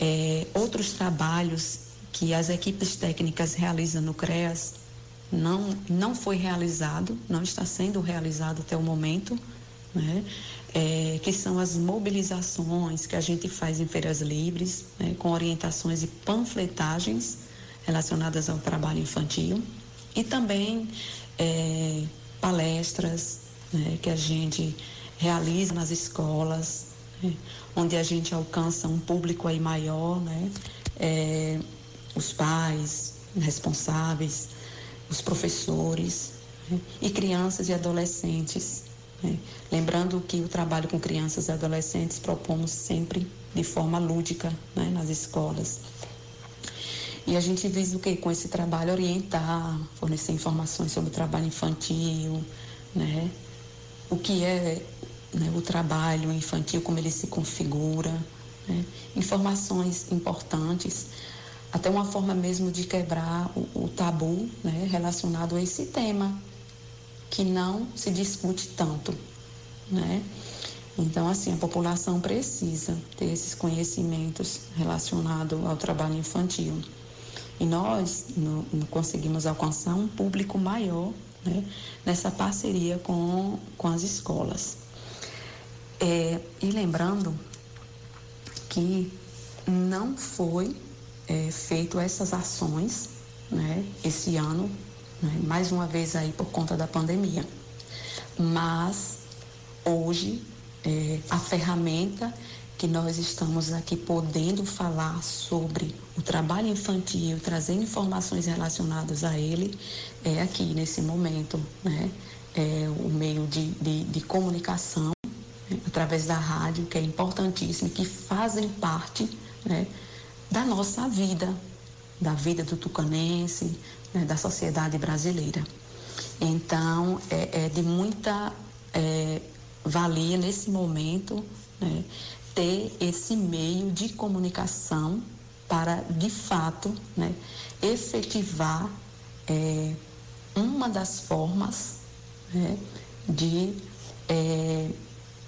é, outros trabalhos que as equipes técnicas realizam no CREAS não, não foi realizado, não está sendo realizado até o momento, né? É, que são as mobilizações que a gente faz em feiras livres, né? com orientações e panfletagens relacionadas ao trabalho infantil e também é, palestras né? que a gente realiza nas escolas, né? onde a gente alcança um público aí maior, né? É, os pais responsáveis, os professores né? e crianças e adolescentes. Né? Lembrando que o trabalho com crianças e adolescentes propomos sempre de forma lúdica né? nas escolas. E a gente visa o que com esse trabalho orientar, fornecer informações sobre o trabalho infantil, né? O que é né, o trabalho infantil, como ele se configura, né? informações importantes, até uma forma mesmo de quebrar o, o tabu né, relacionado a esse tema, que não se discute tanto. Né? Então, assim, a população precisa ter esses conhecimentos relacionados ao trabalho infantil. E nós no, no conseguimos alcançar um público maior né, nessa parceria com, com as escolas. É, e lembrando que não foi é, feito essas ações né, esse ano, né, mais uma vez aí por conta da pandemia. Mas hoje é, a ferramenta que nós estamos aqui podendo falar sobre o trabalho infantil, trazendo informações relacionadas a ele, é aqui nesse momento, né? É o meio de, de, de comunicação né? através da rádio, que é importantíssimo, que fazem parte né? da nossa vida, da vida do tucanense, né? da sociedade brasileira. Então, é, é de muita é, valia nesse momento né? Ter esse meio de comunicação para, de fato, né, efetivar é, uma das formas né, de é,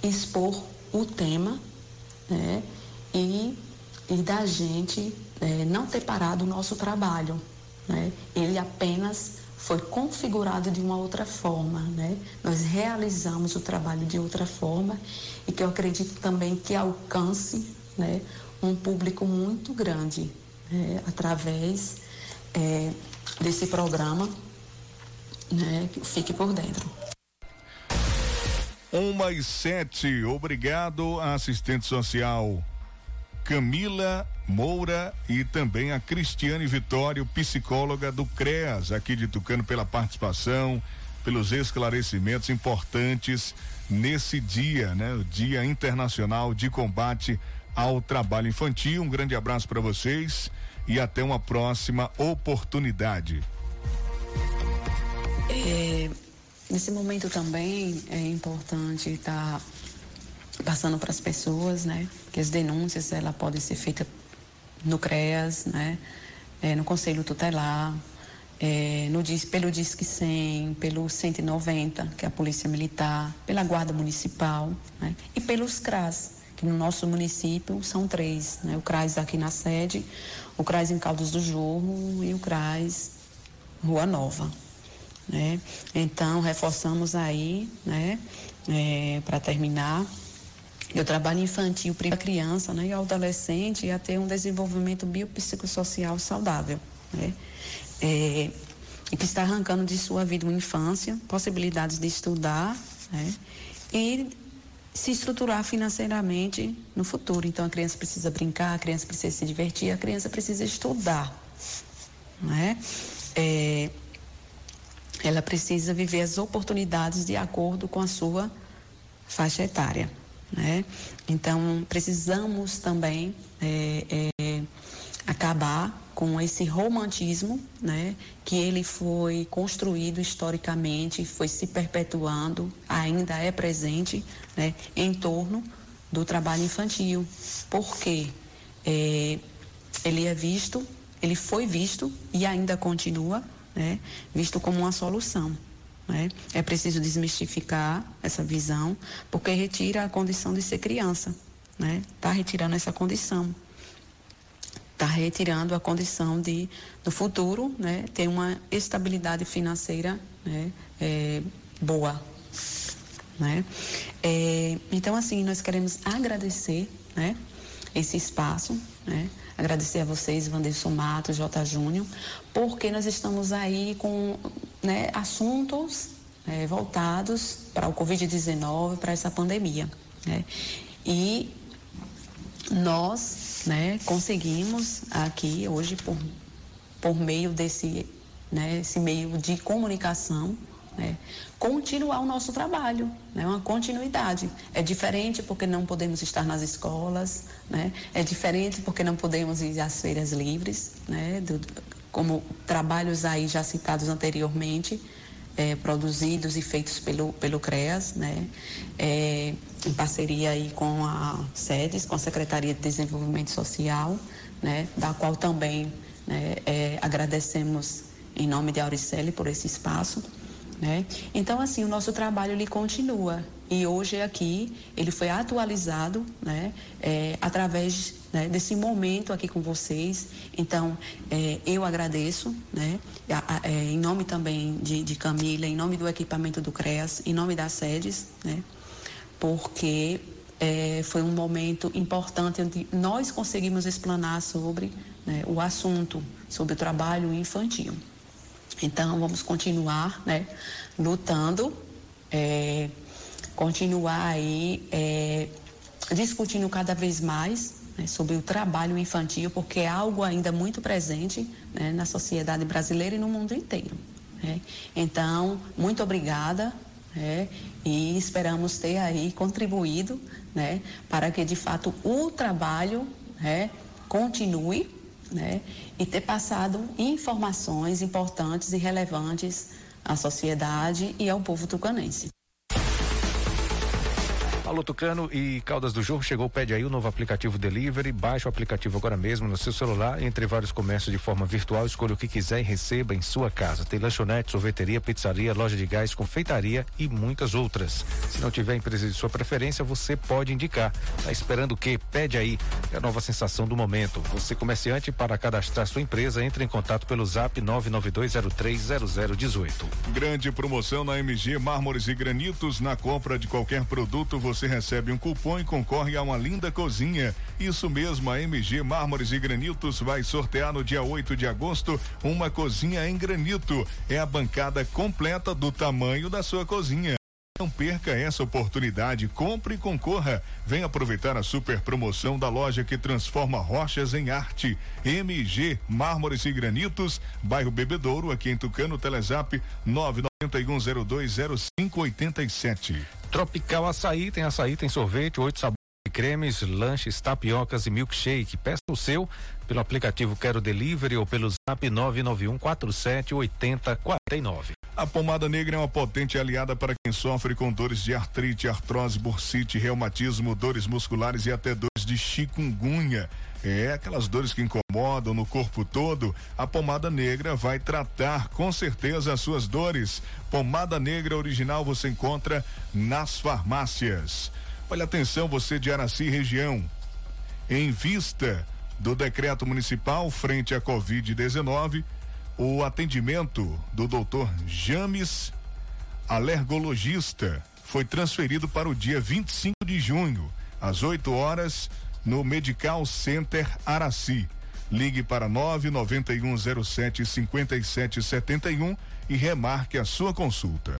expor o tema né, e, e da gente é, não ter parado o nosso trabalho. Né? Ele apenas foi configurado de uma outra forma, né? Nós realizamos o trabalho de outra forma e que eu acredito também que alcance, né, um público muito grande né, através é, desse programa, né, que fique por dentro. Uma e sete, obrigado assistente social Camila Moura e também a Cristiane Vitório, psicóloga do CREAS, aqui de Tucano, pela participação, pelos esclarecimentos importantes nesse dia, né? O Dia Internacional de Combate ao Trabalho Infantil. Um grande abraço para vocês e até uma próxima oportunidade. É, nesse momento também é importante estar tá passando para as pessoas, né? Que as denúncias ela podem ser feitas no CREAS, né? É, no Conselho Tutelar, é, no, pelo Disque 100, pelo 190, que é a Polícia Militar, pela Guarda Municipal, né? E pelos CRAS, que no nosso município são três, né? O CRAS aqui na sede, o CRAS em Caldas do Jorro e o CRAS Rua Nova, né? Então, reforçamos aí, né? É, para terminar, o trabalho infantil para a criança né, e ao adolescente a ter um desenvolvimento biopsicossocial saudável. Né? É, e que está arrancando de sua vida uma infância, possibilidades de estudar né? e se estruturar financeiramente no futuro. Então a criança precisa brincar, a criança precisa se divertir, a criança precisa estudar. Né? É, ela precisa viver as oportunidades de acordo com a sua faixa etária. Né? Então, precisamos também é, é, acabar com esse romantismo, né, que ele foi construído historicamente, foi se perpetuando, ainda é presente, né, em torno do trabalho infantil. Porque é, ele é visto, ele foi visto e ainda continua, né, visto como uma solução. Né? É preciso desmistificar essa visão, porque retira a condição de ser criança. Está né? Tá retirando essa condição. Está retirando a condição de, no futuro, né, ter uma estabilidade financeira né, é, boa. Né? É, então, assim, nós queremos agradecer né, esse espaço, né? agradecer a vocês, Vanderson Matos, J. Júnior, porque nós estamos aí com né, assuntos é, voltados para o Covid-19, para essa pandemia. Né? E nós né, conseguimos aqui hoje, por, por meio desse né, meio de comunicação, né, continuar o nosso trabalho, né, uma continuidade. É diferente porque não podemos estar nas escolas, né, é diferente porque não podemos ir às feiras livres, né, do, como trabalhos aí já citados anteriormente, é, produzidos e feitos pelo, pelo CREAS, né, é, em parceria aí com a SEDES, com a Secretaria de Desenvolvimento Social, né, da qual também né, é, agradecemos em nome de Auricelli por esse espaço. Né? Então, assim, o nosso trabalho ele continua e hoje aqui ele foi atualizado né, é, através né, desse momento aqui com vocês. Então, é, eu agradeço, né, a, a, é, em nome também de, de, Camila, em nome do equipamento do CREAS, em nome das sedes, né, porque é, foi um momento importante onde nós conseguimos explanar sobre né, o assunto, sobre o trabalho infantil. Então, vamos continuar né, lutando, é, continuar aí é, discutindo cada vez mais né, sobre o trabalho infantil, porque é algo ainda muito presente né, na sociedade brasileira e no mundo inteiro. Né? Então, muito obrigada né, e esperamos ter aí contribuído né, para que, de fato, o trabalho né, continue né, e ter passado informações importantes e relevantes à sociedade e ao povo tucanense. Alô Tucano e Caldas do Jorro, chegou, pede aí o novo aplicativo Delivery, baixe o aplicativo agora mesmo no seu celular, entre vários comércios de forma virtual, escolha o que quiser e receba em sua casa. Tem lanchonete, sorveteria, pizzaria, loja de gás, confeitaria e muitas outras. Se não tiver empresa de sua preferência, você pode indicar. Tá esperando o quê? Pede aí. É a nova sensação do momento. Você comerciante para cadastrar sua empresa, entre em contato pelo zap 992030018. Grande promoção na MG Mármores e Granitos, na compra de qualquer produto você você recebe um cupom e concorre a uma linda cozinha. Isso mesmo, a MG Mármores e Granitos vai sortear no dia 8 de agosto uma cozinha em granito. É a bancada completa do tamanho da sua cozinha. Não perca essa oportunidade, compre e concorra. Venha aproveitar a super promoção da loja que transforma rochas em arte. MG Mármores e Granitos, bairro Bebedouro, aqui em Tucano, Telezap 991020587. Tropical Açaí, tem açaí, tem sorvete, oito sabores cremes, lanches, tapiocas e milkshake. Peça o seu pelo aplicativo Quero Delivery ou pelo zap 991 47 80 49. A pomada negra é uma potente aliada para quem sofre com dores de artrite, artrose, bursite, reumatismo, dores musculares e até dores de chikungunya. É, aquelas dores que incomodam no corpo todo, a pomada negra vai tratar com certeza as suas dores. Pomada negra original você encontra nas farmácias. Olha atenção, você de Araci região. Em vista do decreto municipal frente à Covid-19, o atendimento do doutor James, alergologista, foi transferido para o dia 25 de junho, às 8 horas no Medical Center Araci. Ligue para 99107 5771 e remarque a sua consulta.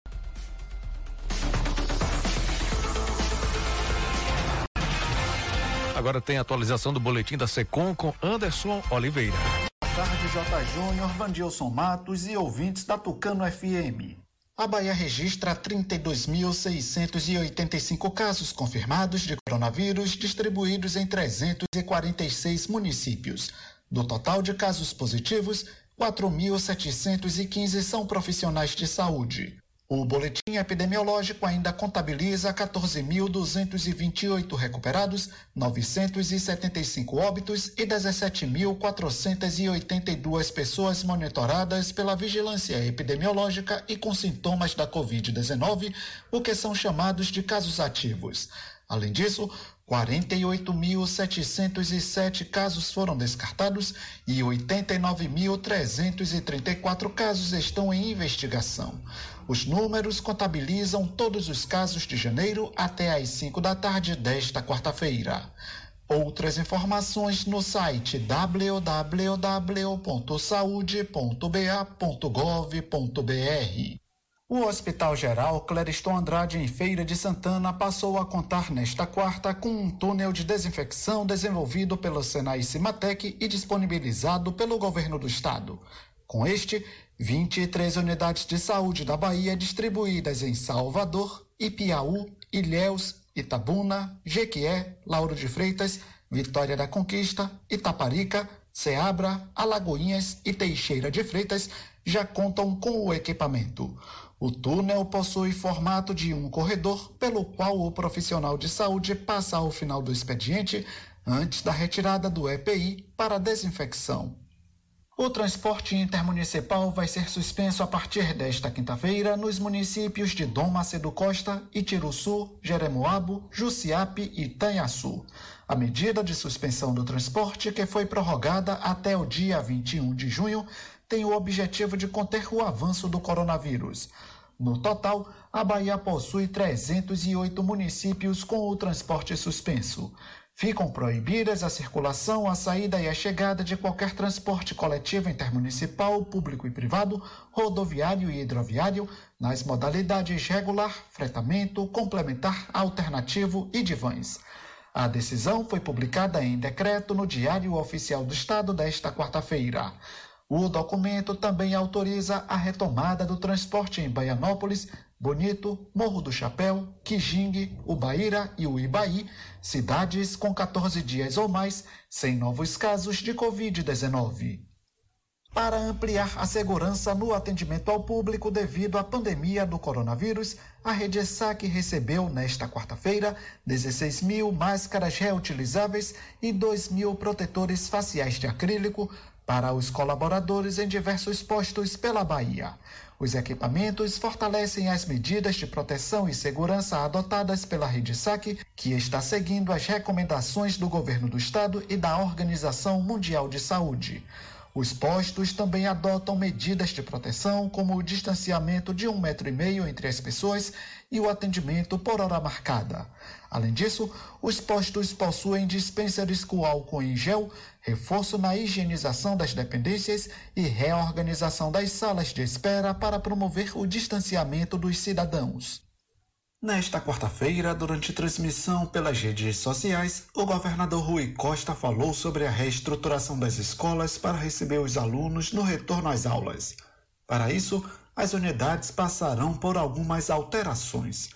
Agora tem a atualização do boletim da Secom com Anderson Oliveira. Boa tarde, J. Júnior, Vandilson Matos e ouvintes da Tucano FM. A Bahia registra 32.685 casos confirmados de coronavírus distribuídos em 346 municípios. Do total de casos positivos, 4.715 são profissionais de saúde. O boletim epidemiológico ainda contabiliza 14.228 recuperados, 975 óbitos e 17.482 pessoas monitoradas pela vigilância epidemiológica e com sintomas da Covid-19, o que são chamados de casos ativos. Além disso, 48.707 casos foram descartados e 89.334 casos estão em investigação. Os números contabilizam todos os casos de janeiro até às 5 da tarde desta quarta-feira. Outras informações no site www.saude.ba.gov.br. O Hospital Geral Clériston Andrade, em Feira de Santana, passou a contar nesta quarta com um túnel de desinfecção desenvolvido pelo Senai Cimatec e disponibilizado pelo governo do estado. Com este, 23 unidades de saúde da Bahia distribuídas em Salvador, Ipiaú, Ilhéus, Itabuna, Jequié, Lauro de Freitas, Vitória da Conquista, Itaparica, Ceabra, Alagoinhas e Teixeira de Freitas já contam com o equipamento. O túnel possui formato de um corredor pelo qual o profissional de saúde passa ao final do expediente antes da retirada do EPI para desinfecção. O transporte intermunicipal vai ser suspenso a partir desta quinta-feira nos municípios de Dom Macedo Costa, Itiruçu, Jeremoabo, Jussiape e Tanhaçu. A medida de suspensão do transporte, que foi prorrogada até o dia 21 de junho, tem o objetivo de conter o avanço do coronavírus. No total, a Bahia possui 308 municípios com o transporte suspenso. Ficam proibidas a circulação, a saída e a chegada de qualquer transporte coletivo intermunicipal, público e privado, rodoviário e hidroviário, nas modalidades regular, fretamento, complementar, alternativo e de vans. A decisão foi publicada em decreto no Diário Oficial do Estado desta quarta-feira. O documento também autoriza a retomada do transporte em Baianópolis, Bonito, Morro do Chapéu, Quijingue, Ubaíra e Uibaí, cidades com 14 dias ou mais sem novos casos de Covid-19. Para ampliar a segurança no atendimento ao público devido à pandemia do coronavírus, a Rede SAC recebeu nesta quarta-feira 16 mil máscaras reutilizáveis e 2 mil protetores faciais de acrílico para os colaboradores em diversos postos pela Bahia. Os equipamentos fortalecem as medidas de proteção e segurança adotadas pela Rede SAC, que está seguindo as recomendações do governo do estado e da Organização Mundial de Saúde. Os postos também adotam medidas de proteção, como o distanciamento de um metro e meio entre as pessoas e o atendimento por hora marcada. Além disso, os postos possuem dispensers com álcool em gel, reforço na higienização das dependências e reorganização das salas de espera para promover o distanciamento dos cidadãos. Nesta quarta-feira, durante transmissão pelas redes sociais, o governador Rui Costa falou sobre a reestruturação das escolas para receber os alunos no retorno às aulas. Para isso, as unidades passarão por algumas alterações.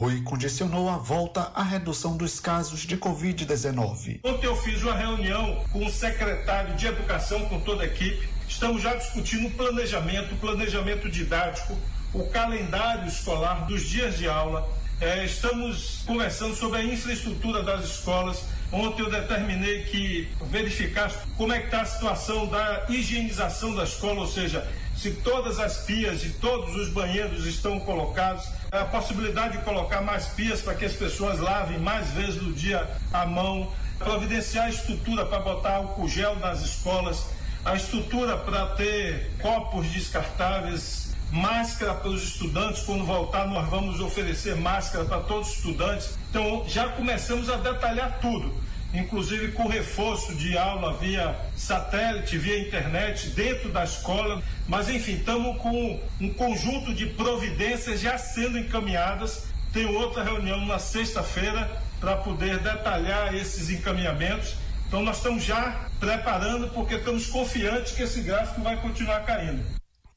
Rui condicionou a volta à redução dos casos de Covid-19. Ontem eu fiz uma reunião com o secretário de Educação, com toda a equipe. Estamos já discutindo o planejamento, o planejamento didático, o calendário escolar dos dias de aula. É, estamos conversando sobre a infraestrutura das escolas. Ontem eu determinei que verificar como é que está a situação da higienização da escola, ou seja, se todas as pias e todos os banheiros estão colocados, a possibilidade de colocar mais pias para que as pessoas lavem mais vezes no dia a mão, providenciar a estrutura para botar álcool gel nas escolas, a estrutura para ter copos descartáveis, máscara para os estudantes. Quando voltar, nós vamos oferecer máscara para todos os estudantes. Então, já começamos a detalhar tudo, inclusive com reforço de aula via satélite, via internet, dentro da escola. Mas, enfim, estamos com um conjunto de providências já sendo encaminhadas. Tem outra reunião na sexta-feira para poder detalhar esses encaminhamentos. Então, nós estamos já preparando, porque estamos confiantes que esse gráfico vai continuar caindo.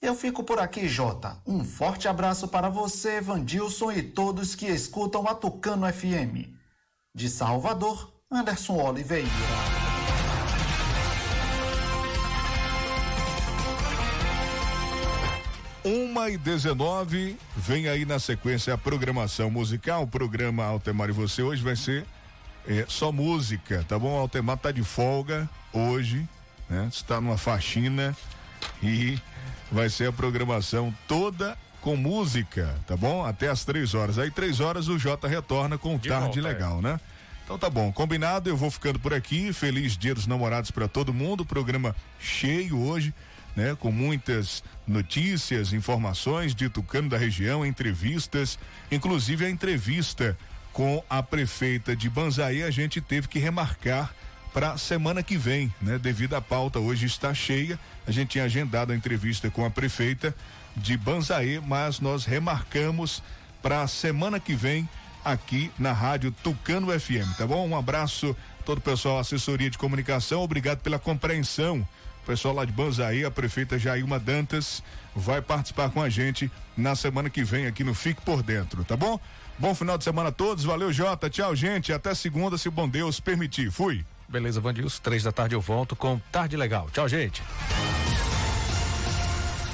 Eu fico por aqui, Jota. Um forte abraço para você, Vandilson e todos que escutam a Tucano FM. De Salvador, Anderson Oliveira. Uma e 19, vem aí na sequência a programação musical. O programa Altemar e você hoje vai ser é, só música, tá bom? Altemar tá de folga hoje, né? Está numa faxina e vai ser a programação toda com música, tá bom? Até as três horas. Aí três horas o Jota retorna com o De Tarde volta, Legal, é. né? Então tá bom, combinado, eu vou ficando por aqui. Feliz Dia dos Namorados para todo mundo. Programa cheio hoje, né? Com muitas notícias, informações de Tucano da região, entrevistas, inclusive a entrevista com a prefeita de Banzaí, a gente teve que remarcar para semana que vem, né? Devido à pauta hoje está cheia. A gente tinha agendado a entrevista com a prefeita de Banzaê, mas nós remarcamos para semana que vem aqui na Rádio Tucano FM, tá bom? Um abraço todo o pessoal, assessoria de comunicação, obrigado pela compreensão. O pessoal lá de Banzaí, a prefeita Jailma Dantas, vai participar com a gente na semana que vem aqui no Fique por Dentro, tá bom? Bom final de semana a todos, valeu Jota, tchau gente, até segunda se o bom Deus permitir, fui. Beleza, Vandilson, três da tarde eu volto com Tarde Legal, tchau gente.